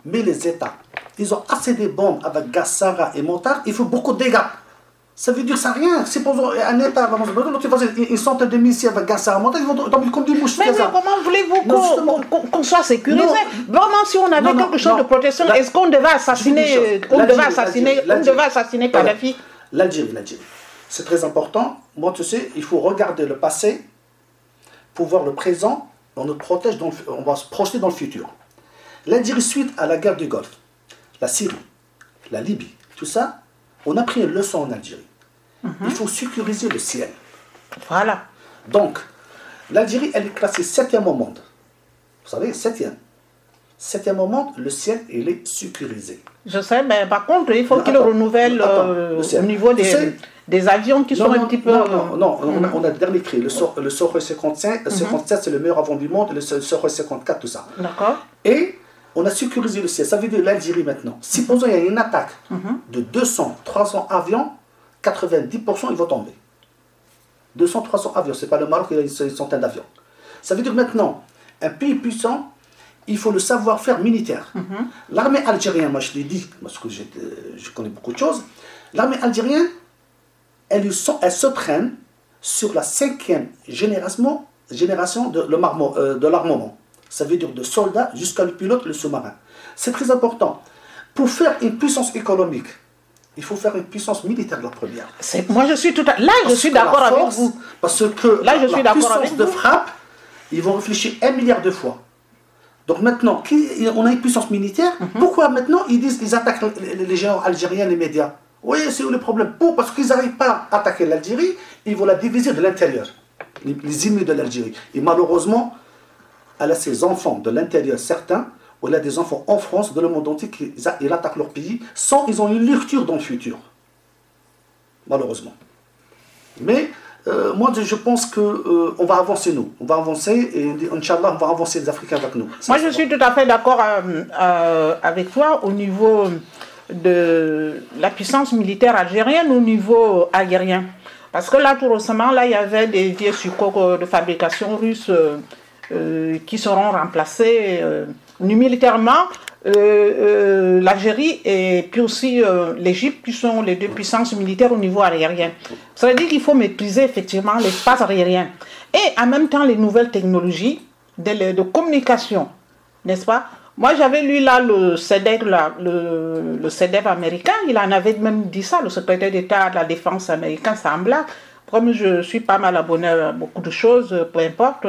Mais les États, ils ont assez de bombes avec gaz Sarah et mortar, il faut beaucoup de dégâts. Ça veut dire ça rien. C'est pour un État va lancer l'autre, il va lancer une centaine de missiles avec gaz Sarah et mortar, ils vont tomber comme des mouches. Mais, comment voulez-vous qu'on soit sécurisé. Vraiment, si on avait Non, non, quelque chose non. de protection, est-ce qu'on devait assassiner, on devait assassiner, on devait assassiner. Kadhafi? L'Algérie, l'Algérie. C'est très important. Moi, tu sais, il faut regarder le passé pour voir le présent. On nous protège, dans le on va se projeter dans le futur. L'Algérie, suite à la guerre du Golfe, la Syrie, la Libye, tout ça, on a pris une leçon en Algérie. Il faut sécuriser le ciel. Voilà. Donc, l'Algérie, elle est classée septième au monde. Vous savez, septième. Septième au monde, le ciel, il est sécurisé. Je sais, mais par contre, il faut qu'il renouvelle Attends, euh, le au niveau des, sais- des avions qui sont non, un petit peu. Non, non, non, on, a, Mhm. on a le dernier cri. Le, le Sohoi 55, 57, c'est le meilleur avion du monde, le Sohoi 54, tout ça. D'accord Et on a sécurisé le ciel. Ça veut dire l'Algérie maintenant. Supposons qu'il y a une attaque Mhm. de 200, 300 avions, 90% ils vont tomber. 200, 300 avions. C'est pas le Maroc, il y a une centaine d'avions. Ça veut dire maintenant, un pays puissant, il faut le savoir-faire militaire. Mhm. L'armée algérienne, moi je l'ai dit, parce que je connais beaucoup de choses, l'armée algérienne, elle, se traîne sur la cinquième génération, de, euh, de l'armement. Ça veut dire de soldats jusqu'à le pilote, le sous-marin. C'est très important. Pour faire une puissance économique, il faut faire une puissance militaire la première. Moi, je suis tout à... Là, je Parce suis d'accord avec vous. Parce que Là, je la, suis la d'accord puissance avec de frappe, ils vont réfléchir un milliard de fois. Donc maintenant, on a une puissance militaire. Pourquoi maintenant ils disent qu'ils attaquent les, géants algériens, les médias? Oui, c'est où le problème? Pour, Parce qu'ils n'arrivent pas à attaquer l'Algérie, ils vont la diviser de l'intérieur, les, les ennemis de l'Algérie. Et malheureusement, elle a ses enfants de l'intérieur, certains, ou elle a des enfants en France, de le monde entier, qui ils attaquent leur pays sans ils ont une lecture dans le futur. Malheureusement. Mais euh, moi, je pense qu'on on va avancer, nous. On va avancer et, Inch'Allah, on va avancer les Africains avec nous. Moi, je suis tout à fait d'accord euh, euh, avec toi au niveau de la puissance militaire algérienne, au niveau aérien. Parce que là, tout récemment, là, il y avait des vieux sucos de fabrication russe euh, euh, qui seront remplacés euh, militairement. euh, euh, L'Algérie et puis aussi euh, l'Égypte, qui sont les deux puissances militaires au niveau aérien. Ça veut dire qu'il faut maîtriser effectivement l'espace aérien. Et en même temps, les nouvelles technologies de, communication, n'est-ce pas? Moi, j'avais lu là le CEDEF, là, le, le CEDEF américain, il en avait même dit ça, le secrétaire d'État de la Défense américain, blague. Comme je suis pas mal abonné à beaucoup de choses, peu importe,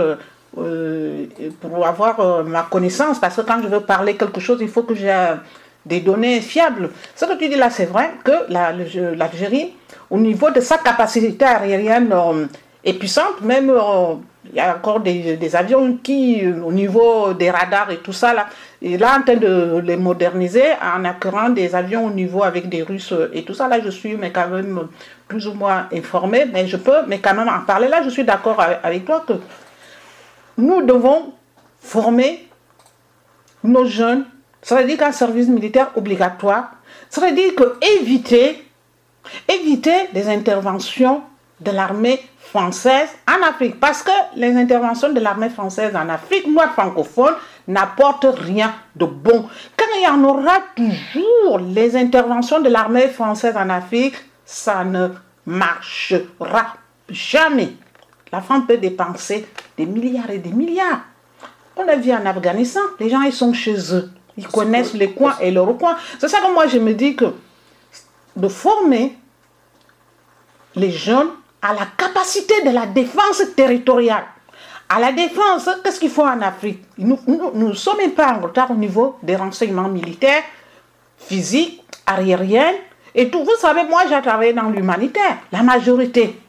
euh, pour avoir euh, ma connaissance, parce que quand je veux parler quelque chose, il faut que j'ai euh, des données fiables. Ce que tu dis là, c'est vrai que l'Algérie, au niveau de sa capacité aérienne, est puissante, même il y a encore des, avions qui, au niveau des radars et tout ça, là, est là en train de les moderniser en acquérant des avions au niveau avec des Russes et tout ça. Là, je suis mais quand même plus ou moins informé, mais je peux mais quand même en parler. Là, je suis d'accord avec toi que nous devons former nos jeunes, ça veut dire qu'un service militaire obligatoire, ça veut dire que éviter, éviter les interventions de l'armée française en Afrique. Parce que les interventions de l'armée française en Afrique, moi francophone, n'apportent rien de bon. Quand il y en aura toujours les interventions de l'armée française en Afrique, ça ne marchera jamais. La France peut dépenser des milliards et des milliards. On a vu en Afghanistan, les gens ils sont chez eux. Ils connaissent les coins et leurs coins. C'est ça que moi je me dis que de former les jeunes à la capacité de la défense territoriale. À la défense, qu'est-ce qu'il faut en Afrique? Nous ne sommes pas en retard au niveau des renseignements militaires, physiques, aériens et tout. Vous savez, moi j'ai travaillé dans l'humanitaire. La majorité,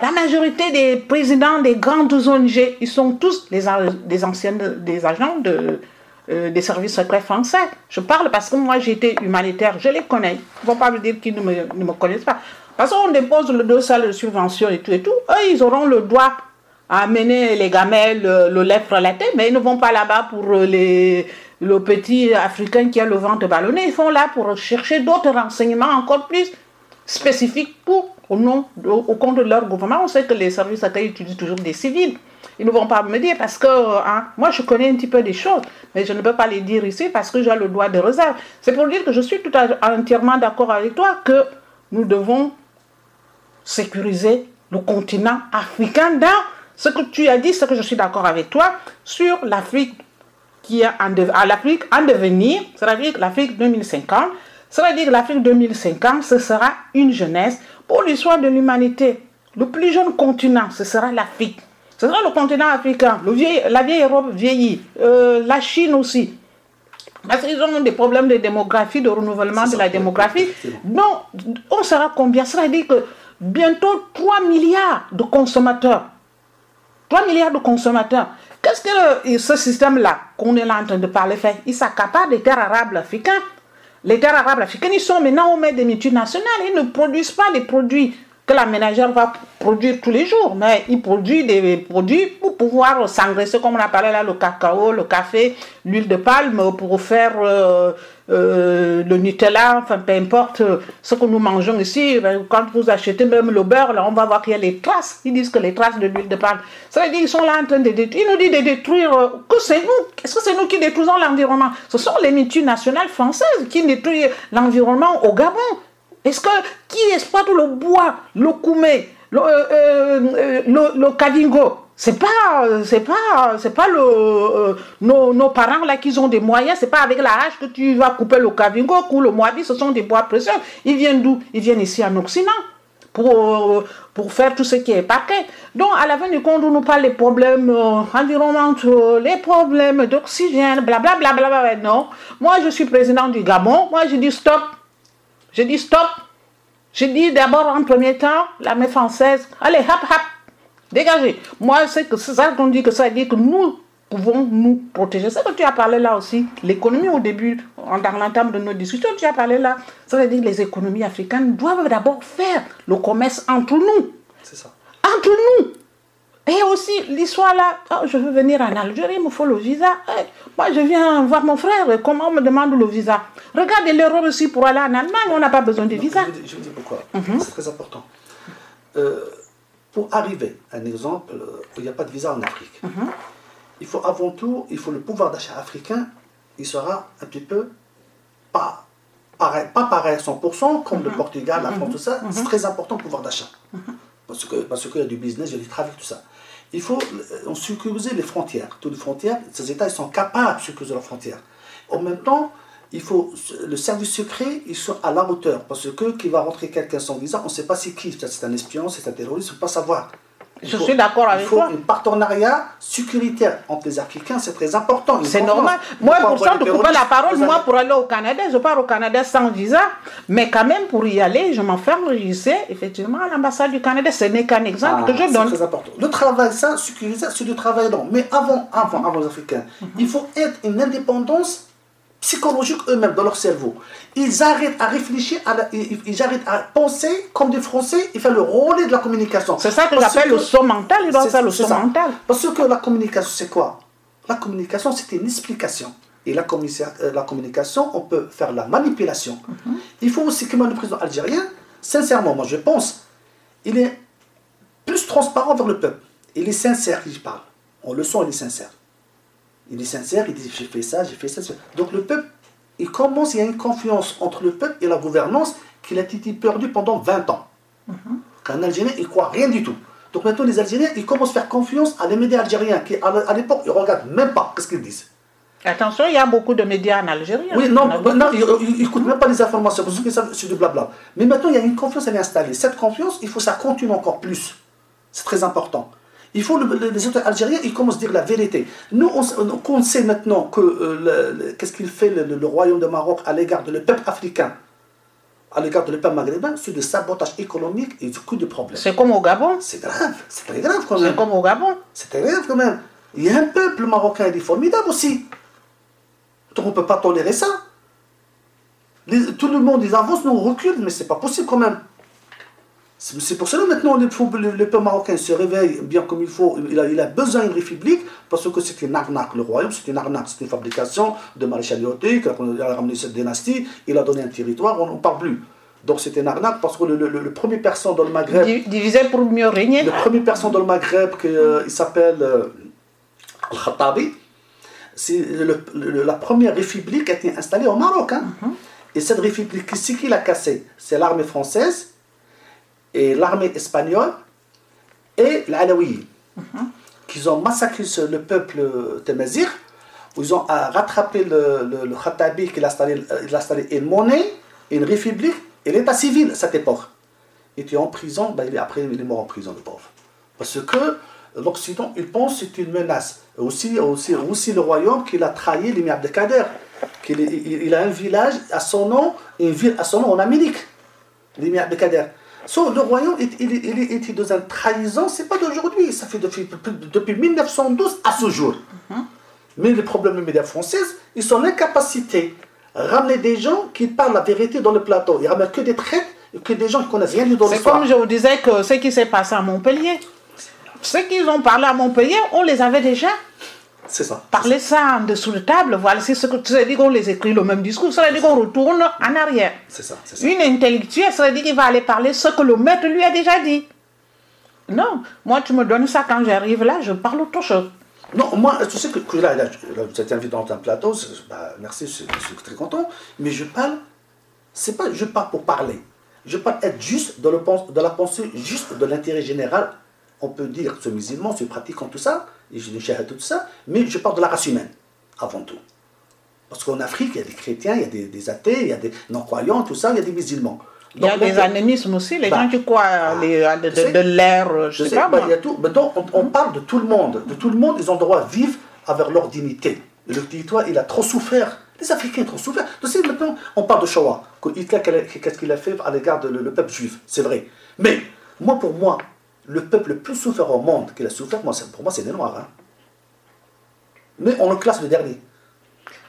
la majorité des présidents des grandes ONG, ils sont tous des, anciens, des agents euh, des services secrets français. Je parle parce que moi été humanitaire, je les connais. Il ne faut pas me dire qu'ils ne me, connaissent pas. Parce qu'on dépose le dossier de subvention et tout et tout. Eux, ils auront le droit à amener les gamelles, le, le lait frelaté, mais ils ne vont pas là-bas pour euh, les, le petit africain qui a le ventre ballonné. Ils sont là pour chercher d'autres renseignements encore plus spécifiques pour, au, nom, au, compte de leur gouvernement. On sait que les services accueils utilisent toujours des civils. Ils ne vont pas me dire parce que hein, moi je connais un petit peu des choses, mais je ne peux pas les dire ici parce que j'ai le droit de réserve. C'est pour dire que je suis tout à, entièrement d'accord avec toi que nous devons sécuriser le continent africain dans ce que tu as dit, ce que je suis d'accord avec toi sur l'Afrique qui est en de- l'Afrique en devenir, c'est-à-dire l'Afrique 2050. C'est-à-dire que l'Afrique 2050, ce sera une jeunesse pour l'histoire de l'humanité. Le plus jeune continent, ce sera l'Afrique. Ce sera le continent africain. Le vieil- la vieille Europe vieillit. Euh, la Chine aussi. Parce qu'ils ont des problèmes de démographie, de renouvellement de la démographie. Donc, on sera combien Ça veut dire que bientôt 3 milliards de consommateurs. 3 milliards de consommateurs. Qu'est-ce que le- ce système-là, qu'on est là en train de parler, fait? Il s'accapare des terres arables africaines. Les terres arables africaines, ils sont maintenant au maître des multinationales. Ils ne produisent pas les produits que la ménagère va produire tous les jours, mais ils produisent des produits pour pouvoir s'engraisser, comme on a parlé là, le cacao, le café, l'huile de palme, pour faire euh, euh, le Nutella, enfin peu importe euh, ce que nous mangeons ici. Ben, Quand vous achetez même le beurre, là, on va voir qu'il y a les traces. Ils disent que les traces de l'huile de palme. Ça veut dire qu'ils sont là en train de détruire. Ils nous disent de détruire. que c'est nous Est-ce que c'est nous qui détruisons l'environnement? Ce sont les multinationales françaises qui détruisent l'environnement au Gabon. Est-ce que qui exploite le bois, le koumé, le, euh, euh, kavingo c'est pas, euh, c'est pas, c'est pas le, euh, nos, parents là qui ont des moyens. C'est pas avec la hache que tu vas couper le kavingo ou le moabi. Ce sont des bois précieux. Ils viennent d'où? Ils viennent ici en Occident pour, pour faire tout ce qui est paquet. Donc, à la fin du compte, on nous parle des problèmes euh, environnementaux, les problèmes d'oxygène, blablabla. Bla, bla, bla, non. Moi, je suis président du Gabon. Moi, je dis stop. Je dis stop. Je dis d'abord, en premier temps, l'armée française, allez, hop, hop, dégagez. Moi, c'est que c'est ça qu'on dit que ça dit que nous pouvons nous protéger. C'est que tu as parlé là aussi. L'économie au début, dans l'entame de nos discussions, tu as parlé là. Ça veut dire que les économies africaines doivent d'abord faire le commerce entre nous. C'est ça. Entre nous. Et aussi, l'histoire là, oh, je veux venir en Algérie, il me faut le visa. Eh, moi, je viens voir mon frère, comment on me demande le visa Regardez l'erreur aussi pour aller en Allemagne, on n'a pas besoin de visa. Je, vous dis- je vous dis pourquoi. C'est très important. Euh, pour arriver, un exemple, euh, il n'y a pas de visa en Afrique. Il faut avant tout, il faut le pouvoir d'achat africain, il sera un petit peu pas pareil, pas pareil à 100%, comme le Portugal, la France, tout ça. C'est très important le pouvoir d'achat. Parce que parce qu'il y a du business, il y a du travail, tout ça. Il faut euh, sécuriser les frontières. Toutes les frontières, ces États, ils sont capables de sécuriser leurs frontières. En même temps, il faut le service secret, ils sont à la hauteur. Parce que qui va rentrer quelqu'un sans visa, on ne sait pas c'est qui. C'est un espion, c'est un terroriste, on ne peut pas savoir. Je suis d'accord avec Il faut toi. un partenariat sécuritaire entre les Africains, c'est très important. C'est normal. Moi, pour ça, de couper la parole, moi, pour aller au Canada, je pars au Canada sans visa. Mais quand même, pour y aller, je m'enferme, je sais, effectivement, à l'ambassade du Canada. Ce n'est qu'un exemple Ah, que je c'est donne. très important. Le travail, ça, sécuriser, c'est du travail long. Mais avant, avant, avant les Africains, Mhm. il faut être une indépendance psychologique eux-mêmes dans leur cerveau. Ils arrêtent à réfléchir, à la- ils, ils arrêtent à penser comme des Français, ils font le relais de la communication. C'est ça que Parce j'appelle que- le saut mental. Ils doivent c'est- faire le saut ça. mental. Parce que la communication, c'est quoi? La communication, c'est une explication. Et la, euh, la communication, on peut faire la manipulation. Mhm. Il faut aussi que le président algérien, sincèrement, moi je pense, il est plus transparent vers le peuple. Il est sincère, il parle. On le sent, il est sincère. Il est sincère, il dit j'ai fait ça, j'ai fait ça. Donc le peuple, il commence, il y a une confiance entre le peuple et la gouvernance qu'il a été perdu pendant 20 ans. Qu'un Algérien, il croit rien du tout. Donc maintenant, les Algériens, ils commencent à faire confiance à les médias algériens qui, à l'époque, ils ne regardent même pas ce qu'ils disent. Attention, il y a beaucoup de médias en Algérie. Oui, hein. non, On a bah, non beaucoup. ils n'écoutent même pas les informations parce que c'est du blabla. Mais maintenant, il y a une confiance, elle est installée. Cette confiance, il faut que ça continue encore plus. C'est très important. Il faut, le- le- les autres Algériens, ils commencent à dire la vérité. Nous, on, sait maintenant que euh, qu'est-ce qu'il fait le, royaume de Maroc à l'égard de le peuple africain, à l'égard de le peuple maghrébin, c'est de sabotage économique et du coup de problème. C'est comme au Gabon. C'est grave, c'est très grave quand C'est même. comme au Gabon. C'est très grave quand même. Il y a un peuple marocain, il est formidable aussi. Donc on ne peut pas tolérer ça. Les- tout le monde, ils avancent, nous on recule, mais c'est pas possible quand même. C'est pour cela maintenant le, le- le peuple marocain se réveille bien comme il faut. Il a, il a besoin d'une république parce que c'est une arnaque. Le royaume, c'est une arnaque. C'est une fabrication de maréchaliauté. Quand on a ramené cette dynastie, il a donné un territoire, on n'en parle plus. Donc c'est une arnaque parce que le, le- le- le premier personne dans le Maghreb. Di- Divisé pour mieux régner. Le premier personne dans le Maghreb, que, euh, il s'appelle euh, Al-Khattabi, la première république qui a été installée au Maroc. hein. Et cette république, c'est qui l'a cassée? C'est l'armée française, l'armée espagnole, et l'Alaouie, qui ont massacré le peuple Temazir, où ils ont euh, rattrapé le, le, le Khattabi, qui a installé, euh, il a installé une monnaie, une république, et l'état civil à cette époque il était en prison, ben, il après il est mort en prison, le pauvre. Parce que l'Occident, il pense que c'est une menace. Et Aussi, aussi, aussi le royaume qu'il a trahi l'émir Abdelkader. Est- il, il a un village à son nom, une ville à son nom en Amérique, l'émir Abdelkader. So, le royaume, il, était dans une trahison, c'est pas d'aujourd'hui, ça fait depuis, depuis 1912 à ce jour. Mais le problème des médias français, ils sont l'incapacité de ramener des gens qui parlent la vérité dans le plateau. Ils ramènent que des traites, que des gens qui connaissent rien du dans C'est comme je vous disais que ce qui s'est passé à Montpellier. Ceux qui ont parlé à Montpellier, on les avait déjà C'est ça. parlé ça en dessous de table. Voilà, c'est ce que tu as dit qu'on les écrit le même discours. Ça veut dire qu'on retourne en arrière. C'est ça. C'est ça. Une intellectuelle, ça veut dire qu'il va aller parler ce que le maître lui a déjà dit. Non, moi tu me donnes ça quand j'arrive là, je parle autre chose. Non, moi, tu sais que, que là, là, là, vous êtes invité dans un plateau, bah, merci, je, je suis très content, mais je parle, c'est pas, je parle pour parler. Je parle être juste dans, le, dans la pensée, juste de l'intérêt général. On peut dire que ce musulman, ce pratiquant, tout ça, je dis tout ça, mais je parle de la race humaine, avant tout. Parce qu'en Afrique, il y a des chrétiens, il y a des, des athées, il y a des non-croyants, tout ça, il y a des musulmans. Il y a Donc, des animismes aussi, les Bah, gens qui croient les- à de, de, de l'air, je Je sais sais, pas bah, moi. il y a tout. Maintenant, on, on parle de tout le monde. De tout le monde, ils ont droit à vivre avec leur dignité. Le territoire, il a trop souffert. Les Africains ont trop souffert. Tu sais, maintenant, on parle de Shoah. Hitler, qu'est-ce qu'il a fait à l'égard du le, peuple juif? C'est vrai. Mais, moi, pour moi, le peuple le plus souffert au monde qu'il a souffert, moi, pour moi, c'est les Noirs. hein. Mais on le classe le dernier.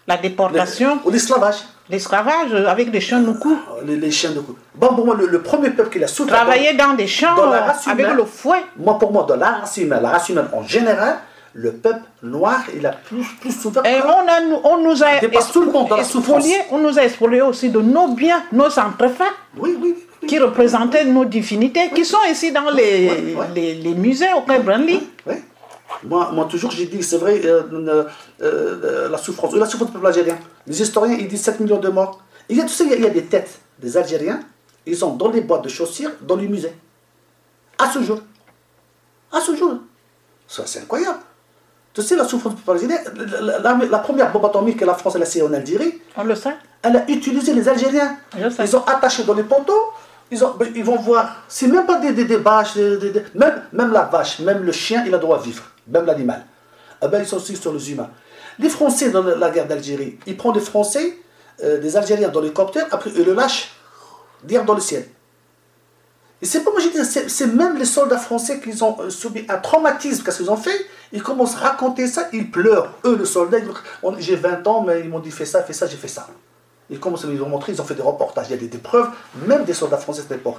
La déportation, Ou l'esclavage. l'esclavage avec des chiens coups. Les, les chiens de coup. Bon, pour moi, le, le premier peuple qui a souffert. Travailler dans des champs dans la race avec le fouet. Moi, pour moi, dans la race humaine, la race humaine en général, le peuple noir, il a plus, plus souffert. Et on, a, on nous a dépasse tout le monde dans la spolié, souffrance. on nous a aussi de nos biens, nos entrefaits, oui, oui. Qui représentaient nos divinités, qui sont ici dans les, les, les musées au Quai Branly. Moi, moi, toujours, j'ai dit, c'est vrai, euh, euh, euh, la souffrance, la souffrance du peuple algérien. Les historiens, ils disent 7 millions de morts. Il y a, tu sais, il y a, des têtes des Algériens, ils sont dans les boîtes de chaussures, dans les musées. À ce jour. À ce jour. Ça, c'est incroyable. Tu sais, la souffrance du peuple algérien, la, la- la première bombe atomique que la France a laissée en Algérie, On le sait. elle a utilisé les Algériens. Je sais. Ils ont attaché dans les poteaux. Ben, ils vont voir. C'est même pas des, des, vaches. même, même la vache, même le chien, il a droit à vivre. Même l'animal. Eh ben, ils sont aussi sur les humains. Les Français dans la- guerre d'Algérie, ils prennent des Français, euh, des Algériens dans l'hélicoptère, après ils le lâchent dire dans le ciel. Et c'est pas moi j'ai dit, c'est même les soldats français qui ont euh, subi un traumatisme, qu'est-ce qu'ils ont fait? Ils commencent à raconter ça, ils pleurent. Eux, le soldat, j'ai 20 ans, mais ils m'ont dit fais ça, fais ça, j'ai fait ça. Ils commencent à nous montrer, ils ont fait des reportages, il y a des, des preuves, même des soldats français de cette époque.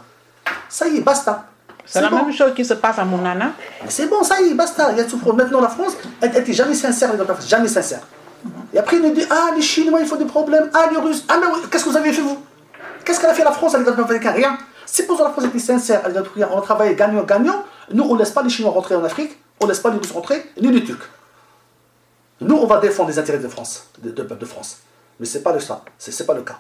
Ça y est, basta. C'est la bon. même chose qui se passe à Mounana. C'est bon, ça y est, basta. Il y a souffrance. Maintenant, la France, elle n'était jamais sincère, les autres, jamais sincère. Et après, il nous dit Ah, les Chinois, il faut des problèmes. Ah, les Russes. Ah, mais oui, qu'est-ce que vous avez fait, vous? Qu'est-ce qu'elle a fait la France? Avec les Américains Rien. C'est pour ça que la France était sincère. A dit Regarde, On travaille gagnant-gagnant. Nous, on ne laisse pas les Chinois rentrer en Afrique, on ne laisse pas les Russes rentrer, ni les Turcs. Nous, on va défendre les intérêts de France, de, de peuple de France. Mais ce n'est pas le cas. C'est c'est pas le cas.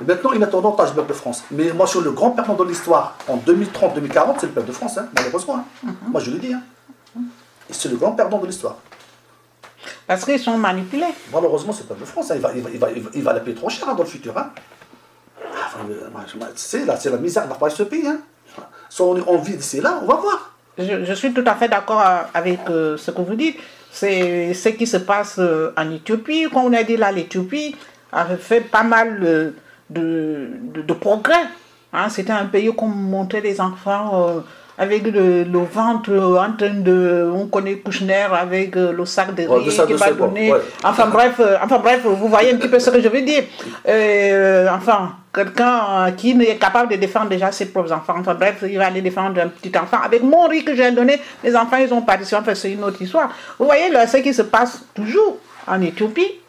Et maintenant, il est en otage le peuple de France. Mais moi, sur le grand perdant de l'histoire, en 2030-2040, c'est le peuple de France, hein, malheureusement. hein. Moi, je le dis. hein. Et c'est le grand perdant de l'histoire. Parce qu'ils sont manipulés. Malheureusement, c'est le peuple de France. Il, va, il, va, il, va, il, va, la payer trop cher dans le futur. Enfin, c'est là, c'est la misère va pas ce pays. Soit on, on vit d'ici là, on va voir. Je, je suis tout à fait d'accord euh, avec euh, ce que vous dites. C'est ce qui se passe euh, en Éthiopie. Comme on a dit là, l'Éthiopie a fait pas mal de, de, de progrès. Hein, C'était un pays où on montrait les enfants euh, avec le, le ventre euh, en train de... On connaît Kouchner avec le sac de riz qui va donner. Ouais. Enfin bref, euh, enfin bref, vous voyez un petit peu ce que je veux dire. Euh, enfin, quelqu'un euh, qui n'est capable de défendre déjà ses propres enfants. Enfin bref, il va aller défendre un petit enfant. Avec mon riz que j'ai donné, les enfants, ils ont participé. Enfin, c'est une autre histoire. Vous voyez ce qui se passe toujours en Éthiopie.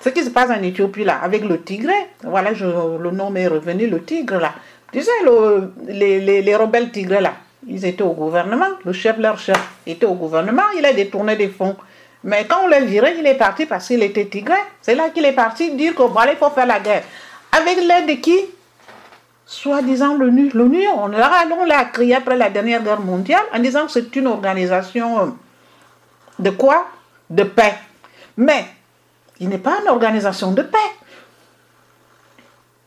Ce qui se passe en Éthiopie là, avec le tigre, voilà, le nom est revenu, le tigre là. Tu sais, le- les, les, les rebelles tigres là, ils étaient au gouvernement, le chef, leur chef, était au gouvernement, il a détourné des fonds. Mais quand on l'a viré, il est parti parce qu'il était tigre. C'est là qu'il est parti dire que voilà, il faut faire la guerre. Avec l'aide de qui? Soi-disant l'ONU. L'ONU, on l'a on l'a créé après la dernière guerre mondiale en disant que c'est une organisation euh, de quoi? De paix. Mais il n'est pas une organisation de paix.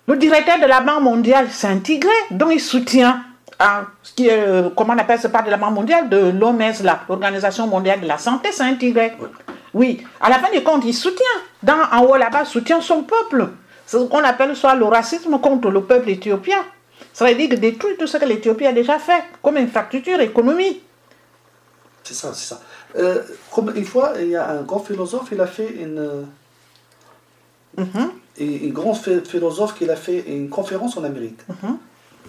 Le directeur de la Banque mondiale, c'est un tigré, dont il soutient, hein, ce qui est, euh, comment on appelle, c'est pas de la Banque mondiale, de l'OMS, l'Organisation mondiale de la santé, c'est un tigré. Oui, à la fin du compte, il soutient, dans, en haut là-bas, soutient son peuple. C'est ce qu'on appelle soit le racisme contre le peuple éthiopien. Ça veut dire que détruire tout ce que l'Éthiopie a déjà fait, comme infrastructure, économie. C'est ça, c'est ça. Euh, comme une fois, il y a un grand philosophe, il a fait une. et un grand philosophe qui a fait une conférence en Amérique. mhm,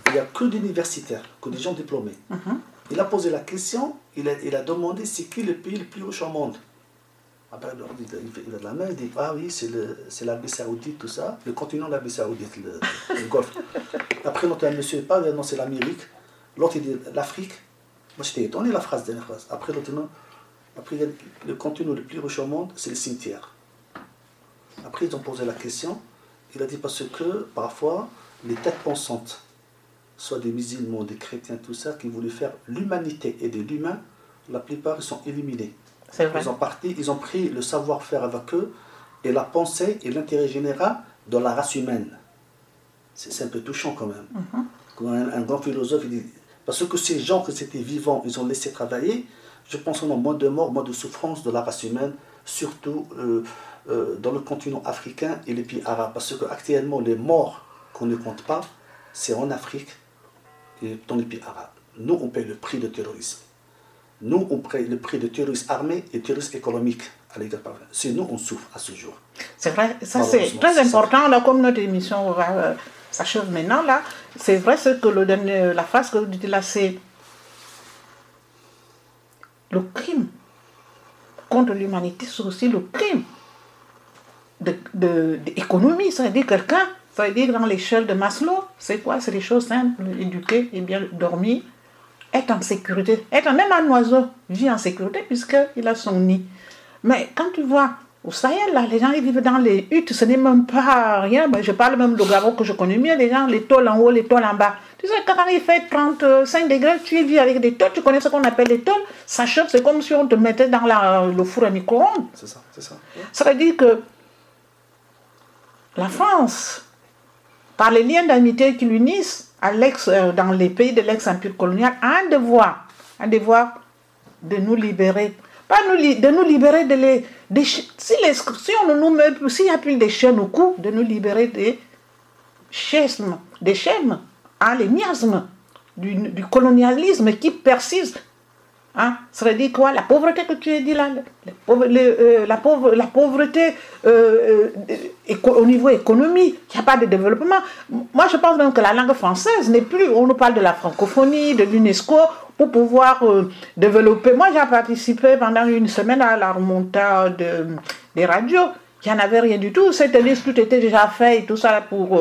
Il n'y a que d'universitaires, que des gens diplômés. mhm. Il a posé la question, il a, il a demandé c'est qui le pays le plus riche au monde Après, il, a de la main, il dit Ah oui, c'est l'Arabie Saoudite, tout ça, le continent de l'Arabie Saoudite, le, le Golfe. Après, l'autre un monsieur parle, non, c'est l'Amérique. L'autre, il dit l'Afrique. Moi, j'étais étonné, la phrase, dernière phrase. Après, l'autre, non. Après, le continent le plus riche au monde, c'est le cimetière. Après, ils ont posé la question. Il a dit parce que parfois, les têtes pensantes, soit des musulmans, des chrétiens, tout ça, qui voulaient faire l'humanité et de l'humain, la plupart ils sont éliminés. Vrai. Ils ont parti, ils ont pris le savoir-faire avec eux, et la pensée et l'intérêt général de la race humaine. C'est un peu touchant quand même. Quand un, un grand philosophe, il dit, parce que ces gens qui étaient vivants, ils ont laissé travailler, je pense qu'on a moins de morts, moins de souffrances de la race humaine, surtout euh, euh, dans le continent africain et les pays arabes. Parce que actuellement, les morts qu'on ne compte pas, c'est en Afrique et dans les pays arabes. Nous, on paye le prix du terrorisme. Nous, on paye le prix de terrorisme armé et terrorisme économique à l'égard C'est nous, on souffre à ce jour. C'est vrai, ça c'est très important, là, comme notre émission va euh, s'achève maintenant, là, c'est vrai ce que le dernier, la phrase que vous dites là, c'est le crime contre l'humanité, c'est aussi le crime de, de- d'économie, ça veut dire quelqu'un, ça veut dire dans l'échelle de Maslow, c'est quoi? C'est des choses simples, éduquer et bien dormir, être en sécurité, être même un oiseau vit en sécurité puisqu'il a son nid. Mais quand tu vois au Sahel, là, les gens ils vivent dans les huttes, ce n'est même pas rien. Ben, je parle même de Gabon que je connais mieux, les gens, les tôles en haut, les tôles en bas. Tu sais, quand il fait 35 degrés, tu vis avec des tôles, tu connais ce qu'on appelle les tôles, ça chauffe, c'est comme si on te mettait dans la- le four à micro-ondes. C'est ça, c'est ça. Ça veut dire que la France, par les liens d'amitié qui l'unissent à euh, dans les pays de l'ex-empire colonial, a un devoir, un devoir de nous libérer. Pas nous, li- de nous libérer de les, si, les, si on nous met s'il n'y a plus des chaînes au cou, de nous libérer des chaînes, des chaînes, hein, les miasmes du, colonialisme qui persistent Hein? Ça veut dire quoi? La pauvreté que tu as dit là, le- le pauvre- le, euh, la, pauvre- la pauvreté euh, euh, au niveau économique, il n'y a pas de développement. Moi, je pense même que la langue française n'est plus, on nous parle de la francophonie, de l'UNESCO, pour pouvoir euh, développer. Moi, j'ai participé pendant une semaine à la remontade de- des radios. Il n'y en avait rien du tout. Liste, tout était déjà fait et tout ça pour...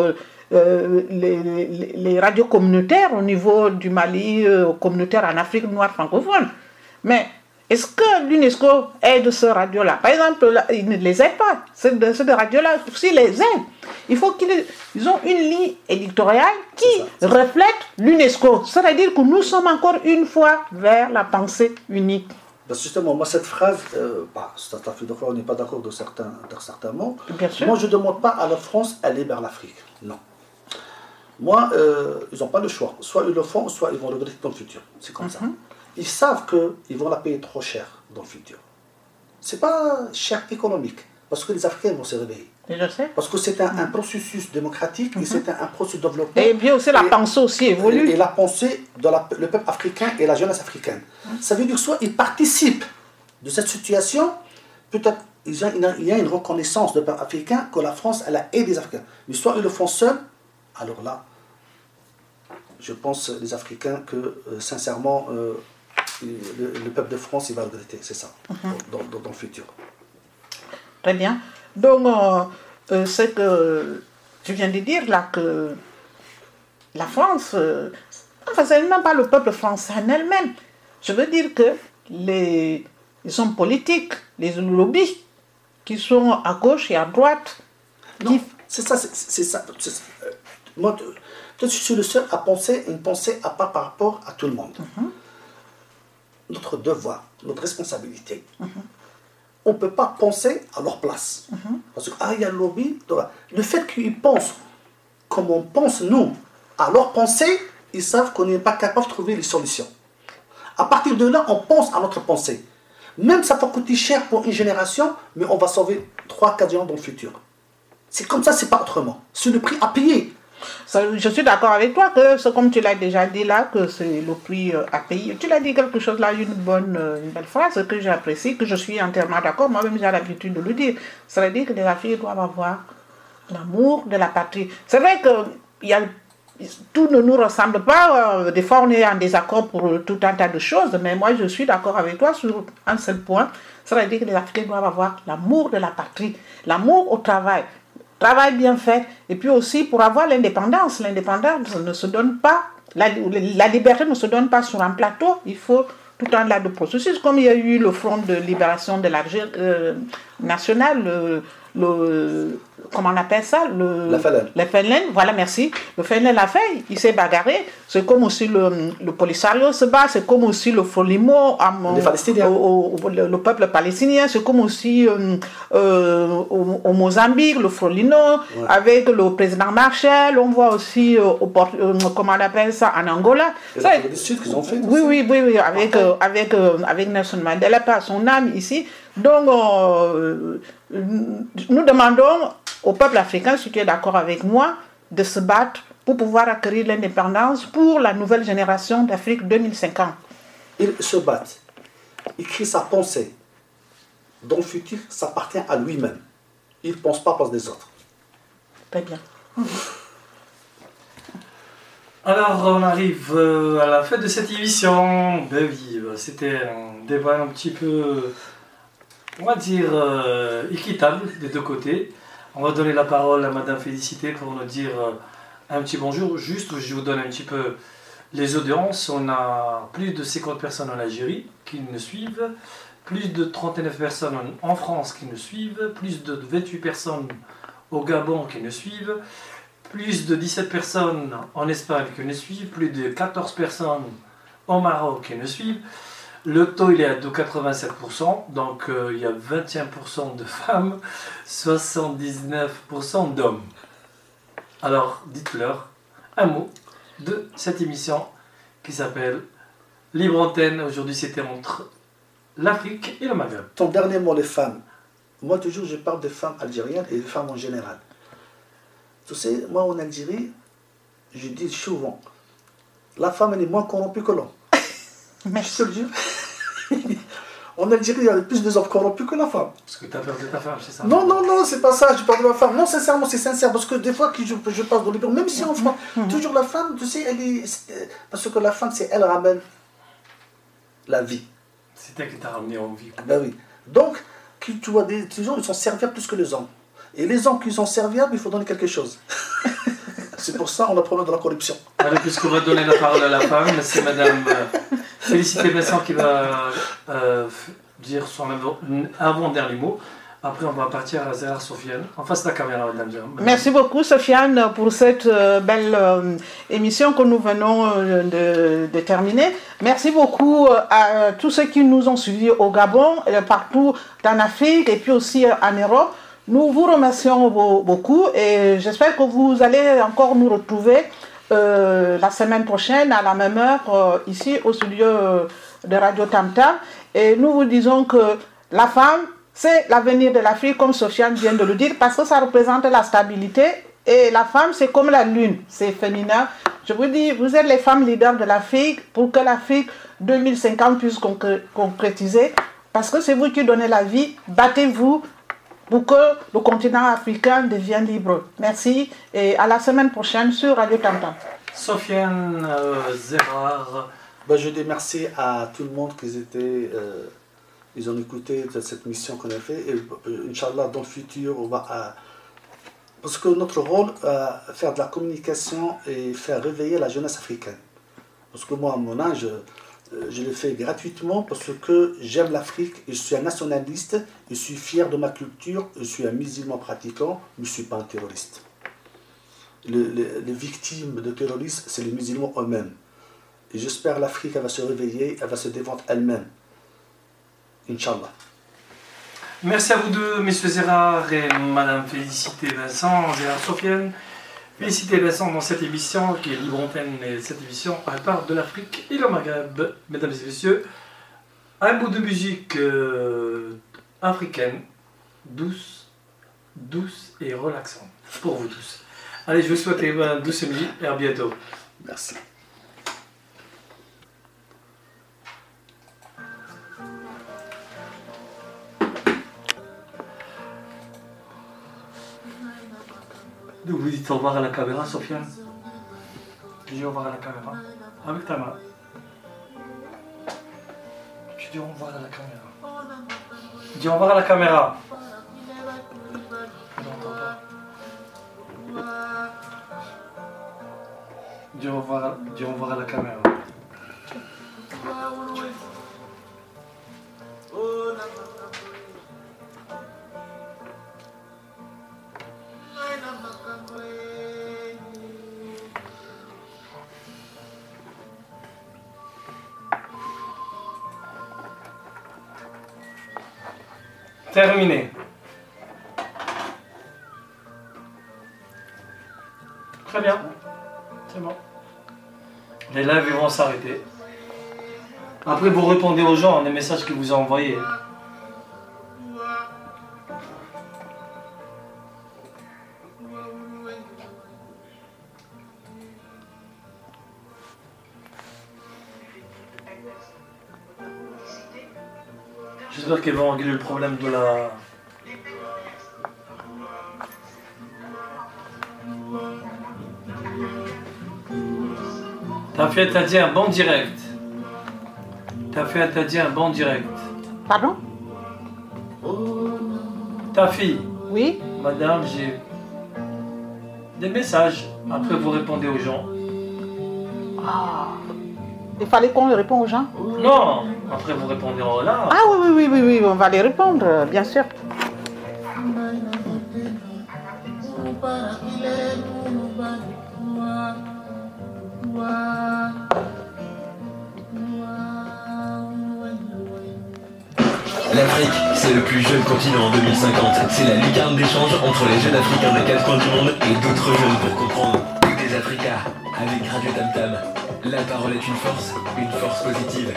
euh, les, les- les radios communautaires au niveau du Mali, euh, communautaire en Afrique noire francophone. Mais est-ce que l'UNESCO aide ce radio-là? Par exemple, là, ils ne les aident pas. Ces ces radios-là, s'ils les aident, il faut qu'ils aient- ils ont une ligne éditoriale qui reflète l'UNESCO. C'est-à-dire que nous sommes encore une fois vers la pensée unique. Parce justement, moi, cette phrase, euh, bah, on n'est pas d'accord de certains, de certains mots. Bien sûr. Moi, je ne demande pas à la France d'aller vers l'Afrique. Non. Moi, euh, ils n'ont pas le choix. Soit ils le font, soit ils vont regretter dans le futur. C'est comme ça. Ils savent qu'ils vont la payer trop cher dans le futur. C'est pas cher économique. Parce que les Africains vont se réveiller. Je sais. Parce que c'est un, un processus démocratique et c'est un, un processus de développement. Et bien aussi, la Et- pensée aussi évolue. et la pensée de la- le peuple africain et la jeunesse africaine. Ça veut dire soit ils participent de cette situation, peut-être il y a une- il y a une reconnaissance de peuple africain que la France elle a aidé les Africains. Mais soit ils le font seuls, alors là, je pense les Africains que euh, sincèrement euh, le, le peuple de France il va regretter, c'est ça, dans, dans- dans le futur. Très bien. Donc, euh, euh, ce que tu viens de dire là, que la France, euh, enfin, c'est même pas le peuple français en elle-même. Je veux dire que les, les hommes politiques, les lobbies qui sont à gauche et à droite, Non, qui- c'est ça, c'est c'est ça. c'est ça. Euh, Je suis le seul à penser une pensée à part par rapport à tout le monde. Notre devoir, notre responsabilité. On ne peut pas penser à leur place. Parce que, ah, il y a le lobby. Le fait qu'ils pensent comme on pense nous, à leur pensée, ils savent qu'on n'est pas capable de trouver les solutions. À partir de là, on pense à notre pensée. Même ça peut coûter cher pour une génération, mais on va sauver 3-4 gens dans le futur. C'est comme ça, c'est pas autrement. C'est le prix à payer. Je suis d'accord avec toi que c'est comme tu l'as déjà dit là, que c'est le prix euh, à payer. Tu l'as dit quelque chose là, une bonne, euh, une belle phrase que j'apprécie, que je suis entièrement d'accord. Moi-même, j'ai l'habitude de le dire. Ça veut dire que les Africains doivent avoir l'amour de la patrie. C'est vrai que y a, tout ne nous ressemble pas. euh, des fois, on est en désaccord pour tout un tas de choses. Mais moi, je suis d'accord avec toi sur un seul point. Ça veut dire que les Africains doivent avoir l'amour de la patrie, l'amour au travail travail bien fait, et puis aussi pour avoir l'indépendance. L'indépendance ne se donne pas, la, la liberté ne se donne pas sur un plateau, il faut tout un tas de processus, comme il y a eu le Front de libération de l'Algérie euh, national, le, le- comment on appelle ça le, La. Le FLN, voilà, merci. Le FLN l'a fait, il s'est bagarré. C'est comme aussi le, le Polisario se bat, c'est comme aussi le au- au- le, le peuple palestinien, c'est comme aussi euh, euh, au, au Mozambique, le Frolino, avec le président Marshall, on voit aussi euh, au, comment on appelle ça, en Angola. Ça, la du Sud qu'ils ont fait. oui, oui, oui, oui, avec, avec, avec Nelson Mandela, par son âme ici. Donc, nous demandons au peuple africain, si tu es d'accord avec moi, de se battre pour pouvoir acquérir l'indépendance pour la nouvelle génération d'Afrique 2050. Ils se battent. Il crée sa pensée. Dans le futur, ça appartient à lui-même. Il ne pense pas pour des autres. Très bien. Alors, on arrive euh, à la fin de cette émission. Ben oui, bah, c'était un débat un petit peu, on va dire, euh, équitable des deux côtés. On va donner la parole à Madame Félicité pour nous dire euh, un petit bonjour. Juste, je vous donne un petit peu les audiences. On a plus de 50 personnes en Algérie qui nous suivent, plus de 39 personnes en en France qui nous suivent, plus de 28 personnes au Gabon qui nous suivent, plus de 17 personnes en Espagne qui nous suivent, plus de 14 personnes au Maroc qui nous suivent. Le taux il est à 87%, donc euh, il y a 21% de femmes, 79% d'hommes. Alors dites-leur un mot de cette émission qui s'appelle Libre Antenne. Aujourd'hui c'était entre l'Afrique et le Maghreb. Ton dernier mot, les femmes. Moi, toujours, je parle des femmes algériennes et des femmes en général. Tu sais, moi, en Algérie, je dis souvent, la femme, elle est moins corrompue que l'homme. Je Merci. te le dis. en Algérie, il y a plus de hommes corrompus que la femme. Parce que tu as peur de ta femme, c'est ça Non, non, non, c'est pas ça, je parle de la femme. Non, sincèrement, c'est sincère, parce que des fois que je, je passe dans les bureaux, même si en France, toujours la femme, tu sais, elle est. c'est- Parce que la femme, c'est elle ramène la vie. C'est elle qui t'a ramené en vie. Ben oui. Donc, que tu vois, des, des gens, ils sont serviables plus que les hommes. Et les hommes qui sont serviables, il faut donner quelque chose. c'est pour ça qu'on a le problème de la corruption. Allez, puisqu'on va donner la parole à la femme, c'est Madame Félicité Vincent qui va euh, dire son avant- avant-dernier mot. Après, on va partir à Zéra Sofiane. En face de la caméra, Madame. Merci beaucoup, Sofiane, pour cette euh, belle euh, émission que nous venons euh, de, de terminer. Merci beaucoup à tous ceux qui nous ont suivis au Gabon, et partout en Afrique et puis aussi en Europe. Nous vous remercions beau- beaucoup et j'espère que vous allez encore nous retrouver euh, la semaine prochaine à la même heure euh, ici au studio euh, de Radio Tam Tam. Et nous vous disons que la femme, c'est l'avenir de l'Afrique, comme Sofiane vient de le dire, parce que ça représente la stabilité. Et la femme, c'est comme la lune, c'est féminin. Je vous dis, vous êtes les femmes leaders de l'Afrique pour que l'Afrique 2050 puisse concré- concrétiser. Parce que c'est vous qui donnez la vie. Battez-vous pour que le continent africain devienne libre. Merci et à la semaine prochaine sur Radio Tam. Sofiane euh. Ben, je dis merci à tout le monde qui étaient, euh, ils ont écouté cette mission qu'on a fait. Et euh, Inch'Allah, dans le futur, on va. euh, parce que notre rôle, euh, faire de la communication et faire réveiller la jeunesse africaine. Parce que moi, à mon âge, je le fais gratuitement parce que j'aime l'Afrique, je suis un nationaliste, je suis fier de ma culture, je suis un musulman pratiquant, mais je ne suis pas un terroriste. Le- le- les victimes de terrorisme, c'est les musulmans eux-mêmes. Et j'espère l'Afrique va se réveiller, elle va se défendre elle-même. Inch'Allah. Merci à vous deux, Messieurs Zérar et Madame Félicité Vincent, Zérar Sofiane. Félicité Vincent dans cette émission qui est libre antenne et cette émission elle parle de l'Afrique et le Maghreb. Mesdames et messieurs, un bout de musique euh, africaine, douce, douce et relaxante pour vous tous. Allez, je vous souhaite une douce nuit et à bientôt. Merci. Vous dites au revoir à la caméra, Sofiane Dis au revoir à la caméra. Avec ta main. Tu dis au revoir à la caméra. Dis au revoir à la caméra. Je n'entends pas. Dis au revoir, dis au revoir à la caméra. Terminé. Très bien. C'est bon. Les lives vont s'arrêter. Après, vous répondez aux gens, les messages qu'ils vous ont envoyés. Régler le problème de la... Ta fille t'a dit un bon direct. Ta fille t'a dit un bon direct. Pardon? Ta fille, Oui madame, j'ai des messages. Après, vous répondez aux gens. Ah. Il fallait qu'on réponde aux gens? Non, après, vous répondez aux là. Ah oui, oui, oui, oui, oui, on va les répondre, bien sûr. L'Afrique, c'est le plus jeune continent en 2050. C'est la lucarne d'échange entre les jeunes Africains des quatre coins du monde et d'autres jeunes pour comprendre. Des Africains, avec Radio Tam Tam. La parole est une force, une force positive.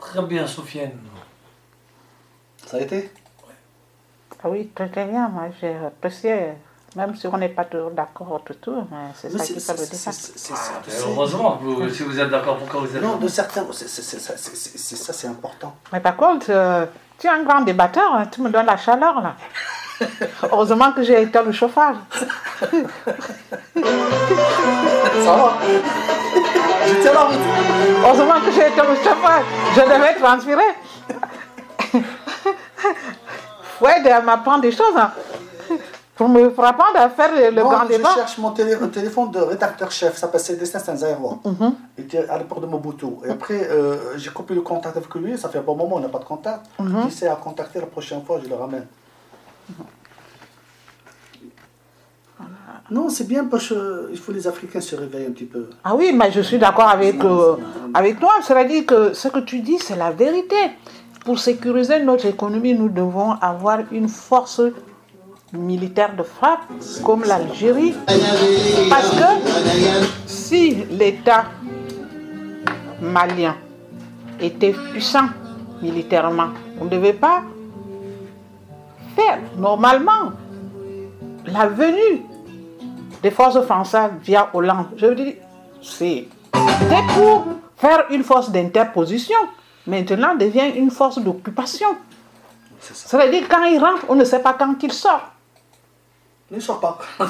Très bien, Sofiane. Ça a été? Ah oui, très très bien, moi j'ai apprécié, même si on n'est pas toujours d'accord tout, tout, mais c'est ça qui fait le débat. Ah, heureusement, vous- si vous êtes d'accord, pourquoi vous êtes Non, de certains, c'est ça, c'est- important. Mais par contre, euh, tu es un grand débatteur, hein, tu me donnes la chaleur là. Heureusement que j'ai éteint le chauffage. Ça va J'étais là, oui. Heureusement que j'ai éteint le chauffage. Je devais transpirer. Ouais, elle m'apprend des choses. hein. Pour me apprendre à faire le grand je débat. cherche mon télé- téléphone de rédacteur-chef, ça s'appelle Célestin Stanzaero. Mhm. Il était à l'époque de Mobutu. Et après, euh, j'ai coupé le contact avec lui, ça fait un bon moment, on n'a pas de contact. Mhm. J'essaie à contacter la prochaine fois, je le ramène. Non, c'est bien parce qu'il faut les Africains se réveiller un petit peu. Ah oui, mais je suis d'accord avec, euh, avec toi. Cela dit que ce que tu dis, c'est la vérité. Pour sécuriser notre économie, nous devons avoir une force militaire de frappe comme l'Algérie. Parce que si l'État malien était puissant militairement, on ne devait pas faire normalement la venue des forces françaises via Hollande. Je veux dire, c'est pour faire une force d'interposition. Maintenant, devient une force d'occupation. C'est ça. Ça veut dire quand il rentre, on ne sait pas quand il sort. Ne sort pas.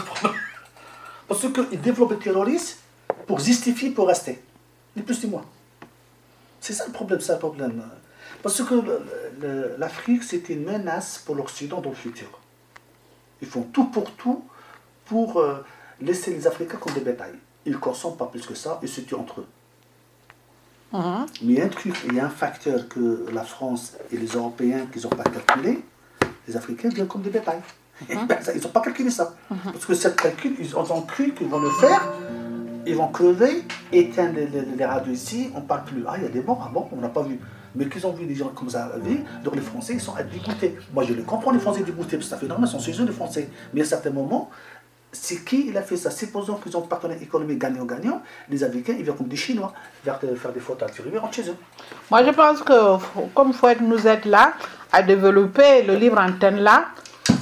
Parce qu'ils développent le terrorisme pour justifier, pour rester. Ni plus ni moins. C'est ça le problème, c'est le problème. Parce que l'Afrique, c'est une menace pour l'Occident dans le futur. Ils font tout pour tout pour euh, laisser les Africains comme des bétails. Ils ne consomment pas plus que ça, ils se tuent entre eux. Mhm. Mais il y a un truc, il y a un facteur que la France et les Européens qu'ils n'ont pas calculé, les Africains viennent comme des bétails. Ben, ça, ils n'ont pas calculé ça. Parce que cette calcul, ils ont, cru qu'ils vont le faire, ils vont crever, éteindre les, les- les radios ici, on ne parle plus. Ah, il y a des morts, ah bon, on n'a pas vu. Mais qu'ils ont vu des gens comme ça vivre, donc les Français, ils sont dégoûtés. Moi, je les comprends, les Français dégoûtés, parce que ça fait normal, ils sont chez eux, les Français. Mais à certains moments, c'est qui il a fait ça? Supposons qu'ils ont un partenaire économique gagnant-gagnant, les Africains, ils viennent comme des Chinois, ils viennent faire des fautes à ils rentrent chez eux. Moi, je pense que comme Fouette nous aide là à développer le livre antenne là,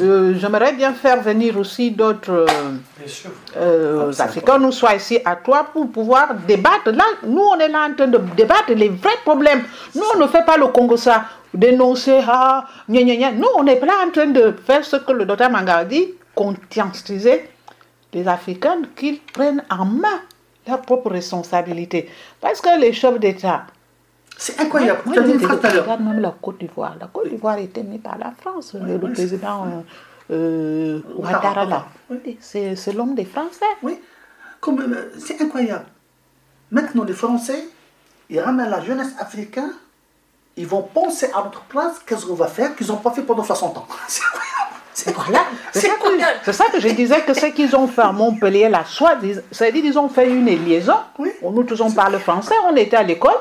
euh, j'aimerais bien faire venir aussi d'autres euh, euh, Africains, nous soient ici à toi pour pouvoir débattre. Là, nous, on est là en train de débattre les vrais problèmes. Nous, on ne fait pas le Congo ça, dénoncer, ah, gna, gna, gna. Nous, on est là en train de faire ce que le docteur Manga dit, conscientiser des Africains qu'ils prennent en main leurs propres responsabilités. Parce que les chefs d'État, C'est incroyable. moi, tu as dit je une phrase tout à l'heure. regarde même la Côte d'Ivoire. La Côte d'Ivoire était née par la France. le oui, président euh, euh, Ouattara, Ouattara, là. oui. C'est l'homme des Français. Oui, euh, c'est incroyable. Maintenant, les Français, ils ramènent la jeunesse africaine, ils vont penser à notre place, qu'est-ce qu'on va faire, qu'ils n'ont pas fait pendant 60 ans? C'est incroyable. C'est Voilà. Ça, que- incroyable. c'est ça que je disais que ce qu'ils ont fait à Montpellier, soit, dis- c'est-à-dire qu'ils ont fait une liaison. Oui. Nous tous on parle français, on était à l'école.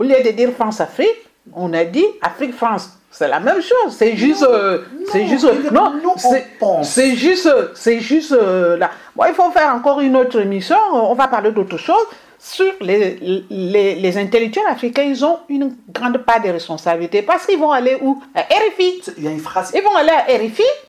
Au lieu de dire France-Afrique, on a dit Afrique-France. C'est la même chose. C'est juste, euh, c'est juste, non, c'est- juste, c'est juste euh, là. Bon, il faut faire encore une autre émission. On va parler d'autre chose. Sur les, les, les intellectuels africains, ils ont une grande part de responsabilité parce qu'ils vont aller où? À RFI. Il y a une phrase Ils vont aller à RFI